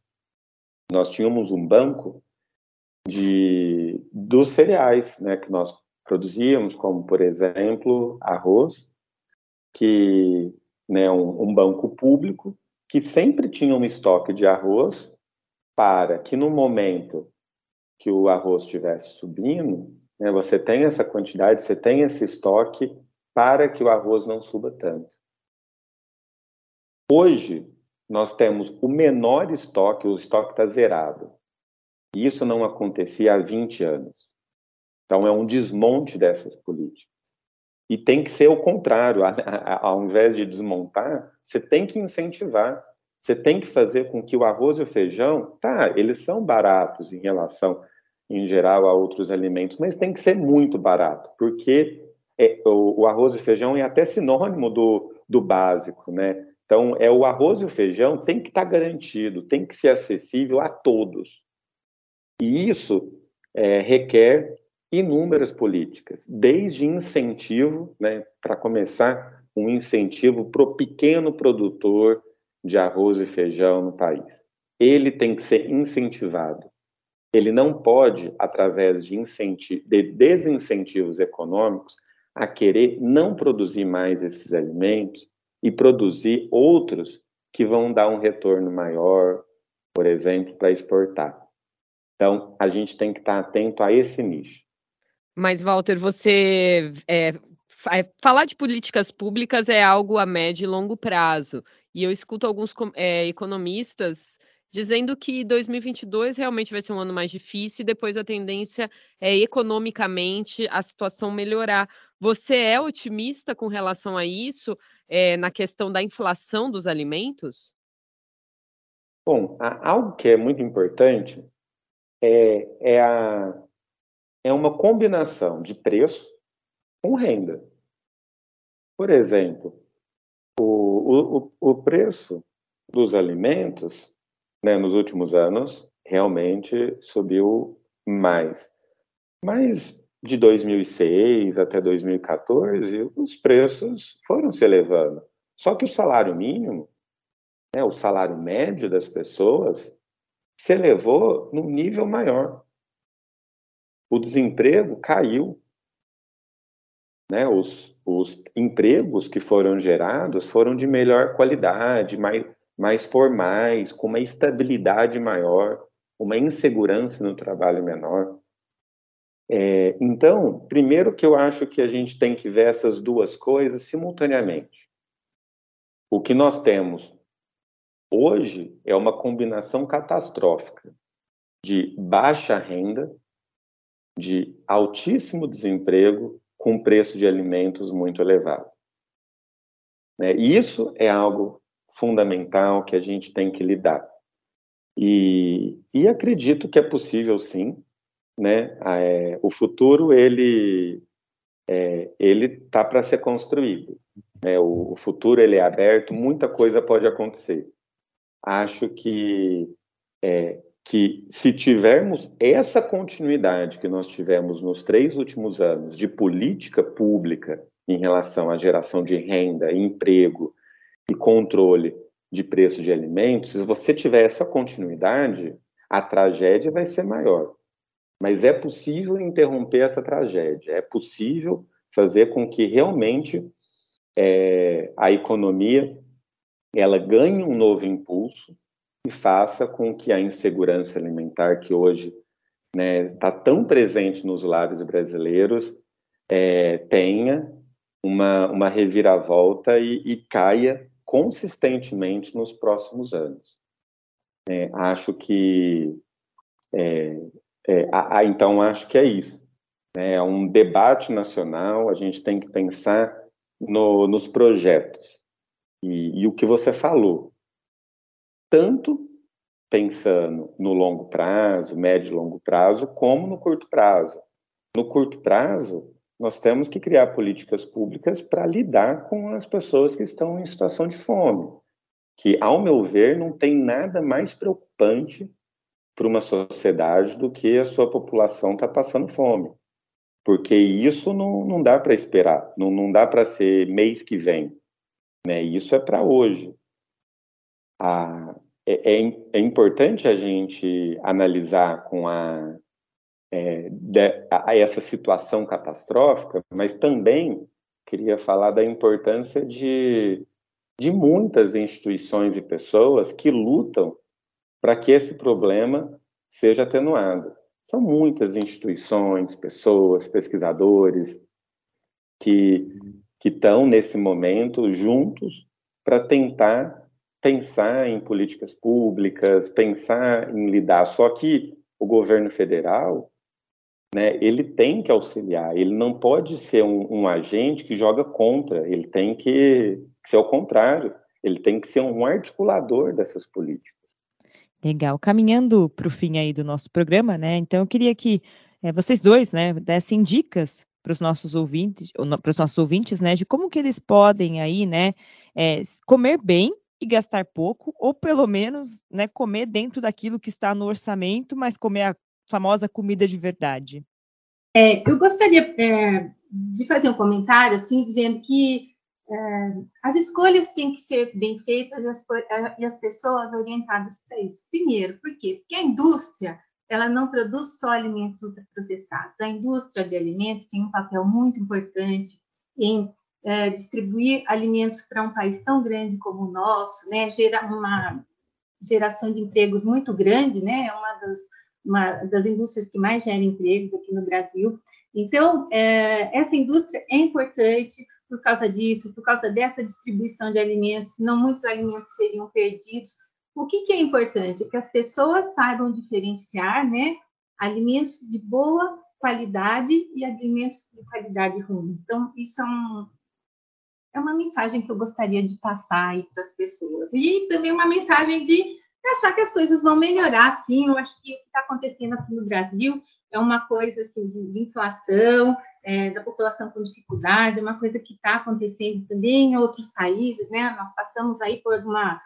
nós tínhamos um banco de dos cereais, né, que nós produzíamos, como por exemplo arroz, que né, um, um banco público que sempre tinha um estoque de arroz para que no momento que o arroz estivesse subindo, né, você tem essa quantidade, você tem esse estoque para que o arroz não suba tanto. Hoje, nós temos o menor estoque, o estoque está zerado. Isso não acontecia há 20 anos. Então, é um desmonte dessas políticas. E tem que ser o contrário. Ao invés de desmontar, você tem que incentivar. Você tem que fazer com que o arroz e o feijão, tá, eles são baratos em relação, em geral, a outros alimentos, mas tem que ser muito barato, porque é, o, o, arroz e feijão é até sinônimo do, do básico, né? Então, é o arroz e o feijão tem que estar tá garantido, tem que ser acessível a todos. E isso é, requer inúmeras políticas, desde incentivo, né, para começar, um incentivo para o pequeno produtor de arroz e feijão no país. Ele tem que ser incentivado. Ele não pode, através de, de desincentivos econômicos, a querer não produzir mais esses alimentos e produzir outros que vão dar um retorno maior, por exemplo, para exportar. Então, a gente tem que estar atento a esse nicho. Mas, Walter, você é, falar de políticas públicas é algo a médio e longo prazo. E eu escuto alguns é, economistas dizendo que 2022 realmente vai ser um ano mais difícil e depois a tendência é economicamente a situação melhorar. Você é otimista com relação a isso, é, na questão da inflação dos alimentos? Bom, algo que é muito importante é, é, a, é uma combinação de preço com renda. Por exemplo, o, o, o preço dos alimentos né, nos últimos anos realmente subiu mais. Mas de 2006 até 2014, os preços foram se elevando. Só que o salário mínimo, né, o salário médio das pessoas, se elevou num nível maior. O desemprego caiu. Né? Os, os empregos que foram gerados foram de melhor qualidade, mais, mais formais, com uma estabilidade maior, uma insegurança no trabalho menor. É, então, primeiro que eu acho que a gente tem que ver essas duas coisas simultaneamente. O que nós temos hoje é uma combinação catastrófica de baixa renda, de altíssimo desemprego, com preço de alimentos muito elevado. Né? Isso é algo fundamental que a gente tem que lidar. E, e acredito que é possível, sim. Né? É, o futuro ele é, ele está para ser construído. Né? O, o futuro ele é aberto, muita coisa pode acontecer. Acho que é, que se tivermos essa continuidade que nós tivemos nos três últimos anos de política pública em relação à geração de renda, emprego e controle de preço de alimentos, se você tiver essa continuidade, a tragédia vai ser maior. Mas é possível interromper essa tragédia, é possível fazer com que realmente é, a economia ela ganhe um novo impulso e faça com que a insegurança alimentar que hoje está né, tá tão presente nos lares brasileiros é, tenha uma, uma reviravolta e, e, caia consistentemente nos próximos anos. É, acho que é, é, a, a, então acho que é isso. Né, é um debate nacional. A gente tem que pensar no, nos projetos e, e o que você falou, tanto pensando no longo prazo, médio e longo prazo, como no curto prazo. No curto prazo, nós temos que criar políticas públicas para lidar com as pessoas que estão em situação de fome, que, ao meu ver, não tem nada mais preocupante para uma sociedade do que a sua população está passando fome. Porque isso não, não dá para esperar, não, não dá para ser mês que vem. Né? Isso é para hoje. Ah, é, é, é importante a gente analisar com a é, de, a, a essa situação catastrófica, mas também queria falar da importância de, de muitas instituições e pessoas que lutam para que esse problema seja atenuado. São muitas instituições, pessoas, pesquisadores que que estão nesse momento juntos para tentar pensar em políticas públicas, pensar em lidar. Só que o governo federal né, ele tem que auxiliar, ele não pode ser um, um agente que joga contra, ele tem que, ser o contrário, ele tem que ser um articulador dessas políticas. Legal. Caminhando para o fim aí do nosso programa, né? Então eu queria que é, vocês dois, né, dessem dicas para os nossos ouvintes, para os nossos ouvintes, né, de como que eles podem aí, né, é, comer bem e gastar pouco, ou pelo menos, né, comer dentro daquilo que está no orçamento, mas comer a famosa comida de verdade? É, eu gostaria é, de fazer um comentário, assim, dizendo que é, as escolhas têm que ser bem feitas e as, e as pessoas orientadas para isso. Primeiro, por quê? Porque a indústria ela não produz só alimentos ultraprocessados. A indústria de alimentos tem um papel muito importante em é, distribuir alimentos para um país tão grande como o nosso, né? Gera uma geração de empregos muito grande, né? É uma das uma das indústrias que mais gera empregos aqui no Brasil. Então, é, essa indústria é importante por causa disso, por causa dessa distribuição de alimentos, senão muitos alimentos seriam perdidos. O que, que é importante? Que as pessoas saibam diferenciar né, alimentos de boa qualidade e alimentos de qualidade ruim. Então, isso é, um, é uma mensagem que eu gostaria de passar aí para as pessoas. E também uma mensagem de achar que as coisas vão melhorar, sim. Eu acho que o que está acontecendo aqui no Brasil é uma coisa assim de, de inflação, é, da população com dificuldade, é uma coisa que está acontecendo também em outros países, né? Nós passamos aí por uma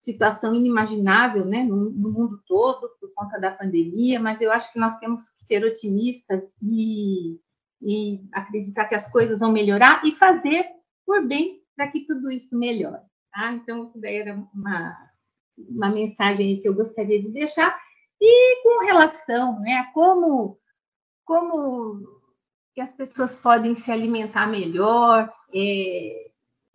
situação inimaginável, né, no, no mundo todo por conta da pandemia, mas eu acho que nós temos que ser otimistas e, e acreditar que as coisas vão melhorar e fazer por bem para que tudo isso melhore. Tá? Então, isso daí era uma uma mensagem que eu gostaria de deixar. E com relação né, a como, como que as pessoas podem se alimentar melhor, é,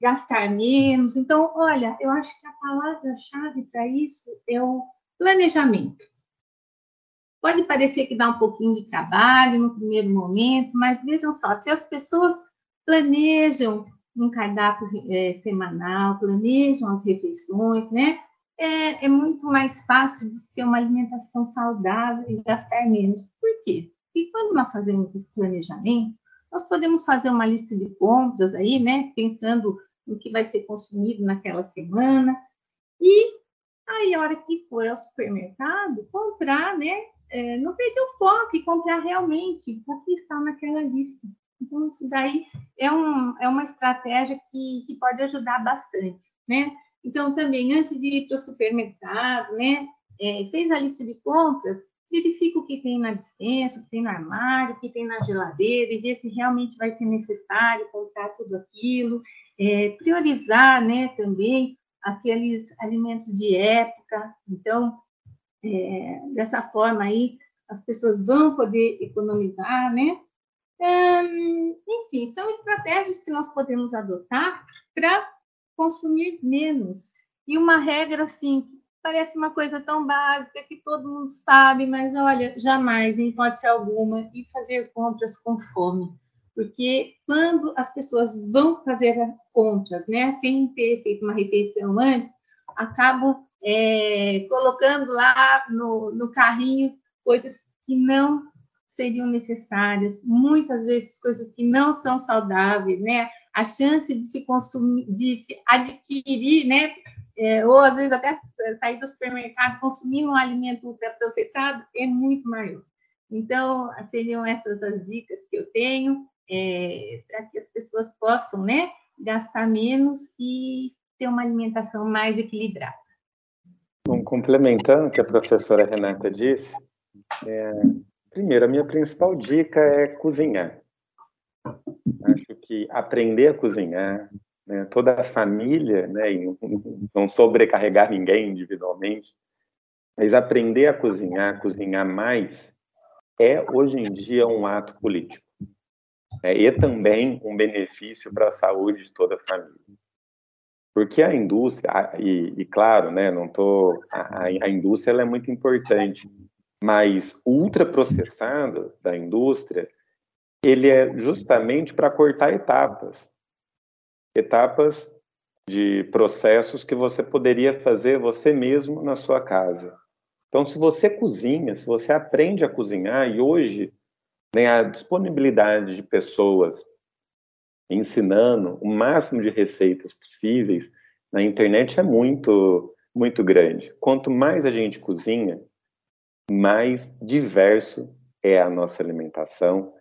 gastar menos. Então, olha, eu acho que a palavra-chave para isso é o planejamento. Pode parecer que dá um pouquinho de trabalho no primeiro momento, mas vejam só, se as pessoas planejam um cardápio é, semanal, planejam as refeições, né? É, é, muito mais fácil de ter uma alimentação saudável e gastar menos. Por quê? Porque quando nós fazemos esse planejamento, nós podemos fazer uma lista de compras aí, né? Pensando no que vai ser consumido naquela semana. E aí, a hora que for ao supermercado, comprar, né? É, não perder o foco e comprar realmente o que está naquela lista. Então, isso daí é, um, é uma estratégia que, que pode ajudar bastante, né? Então, também, antes de ir para o supermercado, né? É, fez a lista de compras, verifica o que tem na dispensa, o que tem no armário, o que tem na geladeira, e ver se realmente vai ser necessário comprar tudo aquilo. É, priorizar, né, também aqueles alimentos de época. Então, é, dessa forma aí, as pessoas vão poder economizar, né? enfim, são estratégias que nós podemos adotar para consumir menos. E uma regra, assim, que parece uma coisa tão básica que todo mundo sabe, mas olha, jamais, em hipótese alguma, e fazer compras com fome. Porque quando as pessoas vão fazer compras, né, sem ter feito uma refeição antes, acabam é, colocando lá no, no carrinho coisas que não seriam necessárias, muitas vezes coisas que não são saudáveis, né? A chance de se consumir, de se adquirir, né? É, ou às vezes até sair do supermercado consumindo um alimento ultraprocessado é muito maior. Então, seriam essas as dicas que eu tenho é, para que as pessoas possam, né, gastar menos e ter uma alimentação mais equilibrada. Bom, complementando o que a professora Renata disse, é, Primeiro, a minha principal dica é cozinhar. Acho que aprender a cozinhar, né, toda a família, né, e não sobrecarregar ninguém individualmente, mas aprender a cozinhar, cozinhar mais, é hoje em dia um ato político. Né, e também um benefício para a saúde de toda a família. Porque a indústria, e, e claro, né, não tô, a, a indústria é muito importante, mais ultraprocessado da indústria, ele é justamente para cortar etapas. Etapas de processos que você poderia fazer você mesmo na sua casa. Então, se você cozinha, se você aprende a cozinhar, e hoje né, a disponibilidade de pessoas ensinando o máximo de receitas possíveis na internet é muito, muito grande. Quanto mais a gente cozinha, mais diverso é a nossa alimentação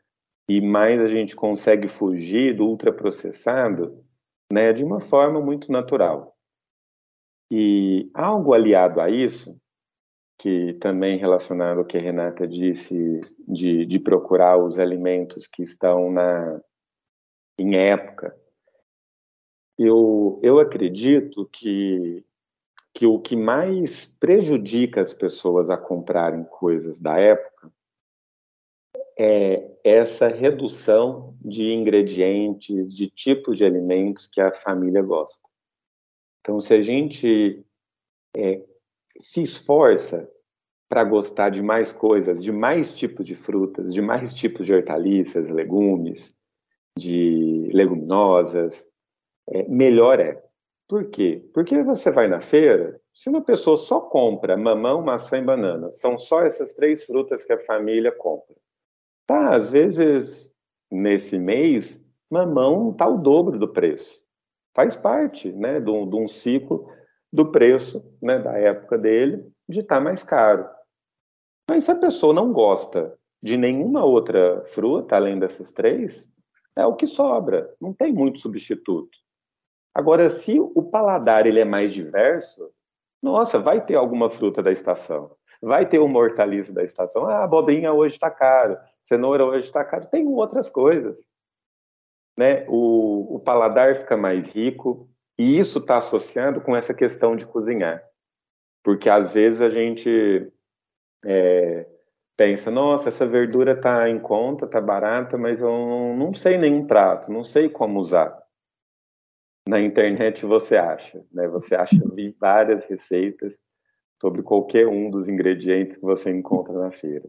e mais a gente consegue fugir do ultraprocessado né, de uma forma muito natural. E algo aliado a isso, que também relacionado ao que a Renata disse, de, de procurar os alimentos que estão na, em época, eu, eu acredito que que o que mais prejudica as pessoas a comprarem coisas da época é essa redução de ingredientes, de tipos de alimentos que a família gosta. Então, se a gente é, se esforça para gostar de mais coisas, de mais tipos de frutas, de mais tipos de hortaliças, legumes, de leguminosas, é, melhor é. Por quê? Porque você vai na feira, se uma pessoa só compra mamão, maçã e banana, são só essas três frutas que a família compra. Tá, às vezes, nesse mês, mamão está o dobro do preço. Faz parte né, de, um, de um ciclo do preço né, da época dele de estar tá mais caro. Mas se a pessoa não gosta de nenhuma outra fruta, além dessas três, é o que sobra. Não tem muito substituto. Agora, se o paladar ele é mais diverso, nossa, vai ter alguma fruta da estação, vai ter uma hortaliça da estação. Ah, abobrinha hoje está caro, cenoura hoje está caro. Tem outras coisas. Né? O, o paladar fica mais rico e isso está associado com essa questão de cozinhar. Porque às vezes a gente é, pensa, nossa, essa verdura está em conta, está barata, mas eu não, não sei nenhum prato, não sei como usar. na internet você acha, né? Você acha várias receitas sobre qualquer um dos ingredientes que você encontra na feira.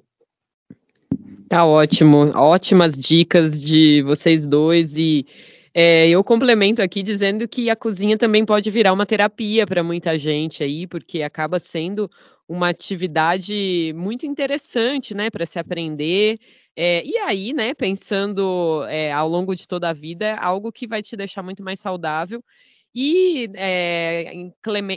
Tá ótimo, ótimas dicas de vocês dois e é, eu complemento aqui dizendo que a cozinha também pode virar uma terapia para muita gente aí, porque acaba sendo uma atividade muito interessante, né, para se aprender. É, e aí, né, pensando é, ao longo de toda a vida, é algo que vai te deixar muito mais saudável. E é,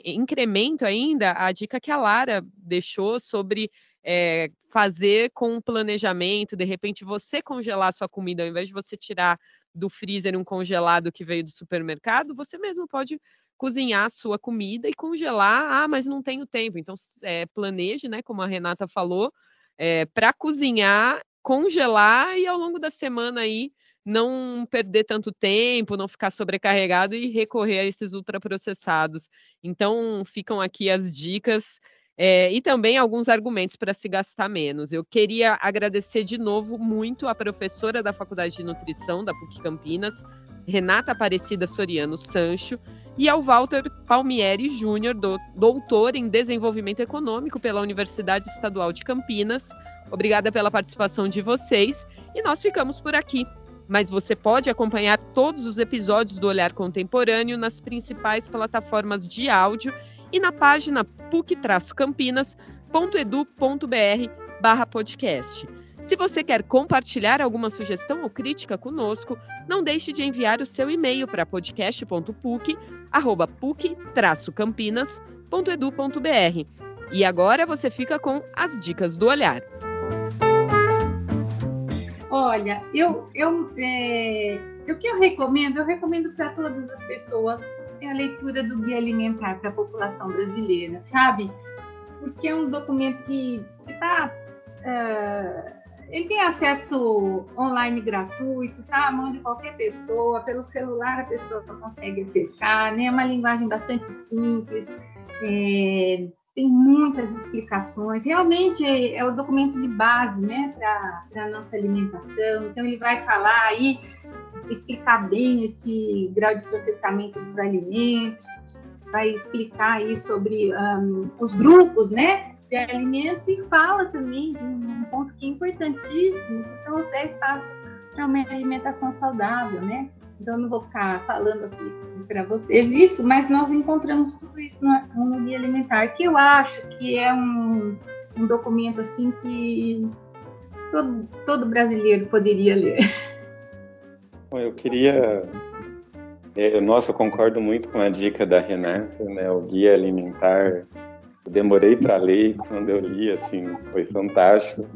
incremento ainda a dica que a Lara deixou sobre é, fazer com planejamento, de repente você congelar sua comida, ao invés de você tirar do freezer um congelado que veio do supermercado, você mesmo pode cozinhar sua comida e congelar. Ah, mas não tenho tempo. Então, é, planeje, né? Como a Renata falou, é, para cozinhar, congelar e ao longo da semana aí não perder tanto tempo, não ficar sobrecarregado e recorrer a esses ultraprocessados. Então, ficam aqui as dicas é, e também alguns argumentos para se gastar menos. Eu queria agradecer de novo muito a professora da Faculdade de Nutrição da PUC Campinas, Renata Aparecida Soriano Sancho, e ao Walter Palmieri Júnior, do, doutor em Desenvolvimento Econômico pela Universidade Estadual de Campinas. Obrigada pela participação de vocês e nós ficamos por aqui. Mas você pode acompanhar todos os episódios do Olhar Contemporâneo nas principais plataformas de áudio e na página puc-campinas.edu.br barra podcast. Se você quer compartilhar alguma sugestão ou crítica conosco, não deixe de enviar o seu e-mail para podcast.puc.puc-campinas.edu.br. E agora você fica com as dicas do olhar. Olha, eu, eu, é, o que eu recomendo, eu recomendo para todas as pessoas a leitura do Guia Alimentar para a População Brasileira, sabe? Porque é um documento que está. Uh, é, ele tem acesso online gratuito, tá à mão de qualquer pessoa, pelo celular a pessoa consegue acessar, né? É uma linguagem bastante simples, é, tem muitas explicações. Realmente é, é o documento de base, né, para a nossa alimentação. Então ele vai falar aí explicar bem esse grau de processamento dos alimentos, vai explicar aí sobre um, os grupos, né, de alimentos e fala também de um ponto que é importantíssimo, que são os 10 passos para uma alimentação saudável, né? Então, não vou ficar falando aqui para vocês isso, mas nós encontramos tudo isso no, no Guia Alimentar, que eu acho que é um, um documento assim que todo, todo brasileiro poderia ler. Eu queria. É, nossa, eu concordo muito com a dica da Renata, né? O guia alimentar. Eu demorei para ler, quando eu li, assim, foi fantástico.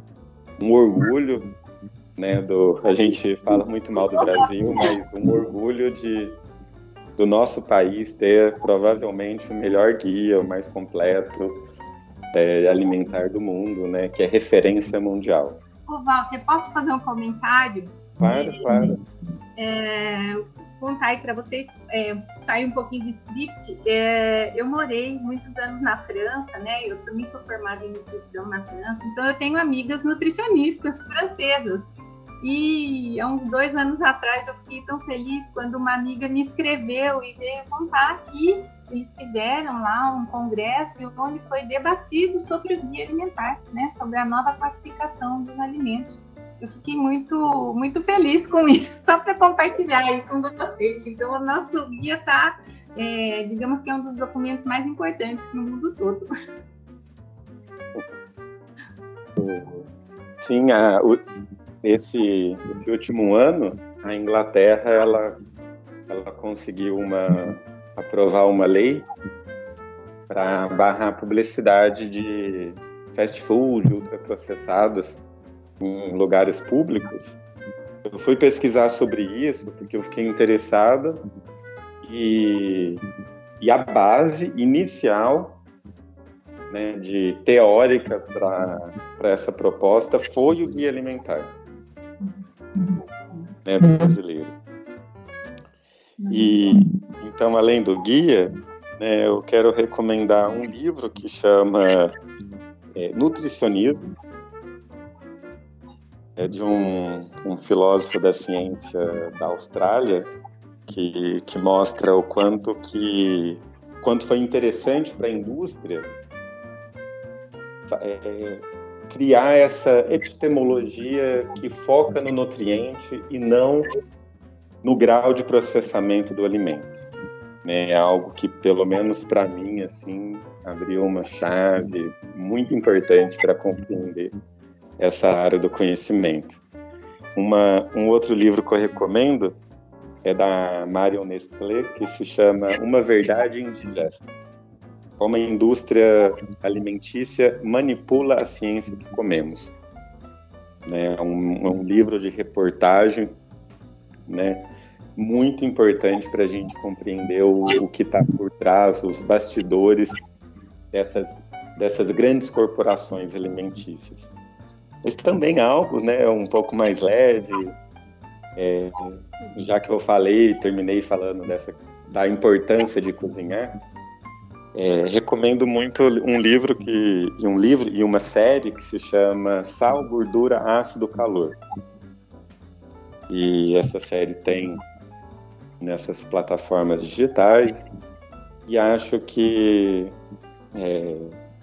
Um orgulho, né? Do, a gente fala muito mal do Brasil, mas um orgulho de do nosso país ter provavelmente o melhor guia, o mais completo é, alimentar do mundo, né? Que é referência mundial. Ô, Walter, posso fazer um comentário? Claro, claro é, contar aí para vocês, é, sair um pouquinho do script. É, eu morei muitos anos na França, né? Eu também sou formada em nutrição na França, então eu tenho amigas nutricionistas francesas. E há uns dois anos atrás eu fiquei tão feliz quando uma amiga me escreveu e veio contar que eles tiveram lá um congresso onde foi debatido sobre o guia alimentar, né? Sobre a nova classificação dos alimentos eu fiquei muito, muito feliz com isso, só para compartilhar aí com vocês. Então, o nosso guia está, é, digamos que é um dos documentos mais importantes no mundo todo. Sim, a, o, esse, esse último ano, a Inglaterra ela, ela conseguiu uma, aprovar uma lei para barrar a publicidade de fast food, ultraprocessados em lugares públicos. Eu fui pesquisar sobre isso porque eu fiquei interessada e, e a base inicial né, de teórica para essa proposta foi o guia alimentar né, brasileiro. E então, além do guia, né, eu quero recomendar um livro que chama é, Nutricionismo é de um, um filósofo da ciência da Austrália, que, que mostra o quanto que quanto foi interessante para a indústria é, criar essa epistemologia que foca no nutriente e não no grau de processamento do alimento. Né? É algo que, pelo menos para mim, assim, abriu uma chave muito importante para compreender essa área do conhecimento. Uma, um outro livro que eu recomendo é da Marion Nestlé, que se chama Uma Verdade Indigesta. Como a indústria alimentícia manipula a ciência que comemos. Né? É um, é um livro de reportagem né? muito importante para a gente compreender o, o que está por trás, os bastidores dessas, dessas grandes corporações alimentícias. Mas também algo né, um pouco mais leve, é, já que eu falei, terminei falando dessa, da importância de cozinhar, é, recomendo muito um livro que um livro e uma série que se chama Sal, Gordura, Ácido, Calor. E essa série tem nessas plataformas digitais e acho que é,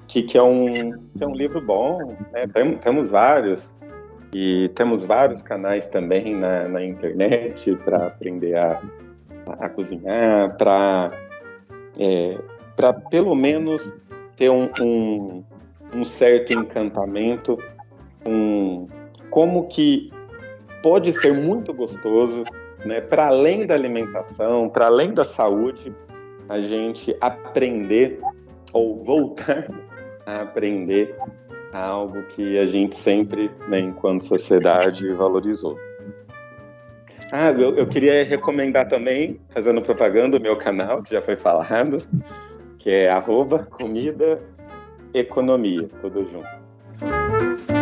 que, que, é um que é um livro bom. Né? Tem, temos vários e temos vários canais também na, na internet para aprender a, a cozinhar, para é, pelo menos ter um, um, um certo encantamento, um, como que pode ser muito gostoso, né, para além da alimentação, para além da saúde, a gente aprender ou voltar a aprender algo que a gente sempre, né, enquanto sociedade, valorizou. Ah, eu, eu, queria recomendar também, fazendo propaganda, o meu canal, que já foi falado, que é arroba comida economia, tudo junto.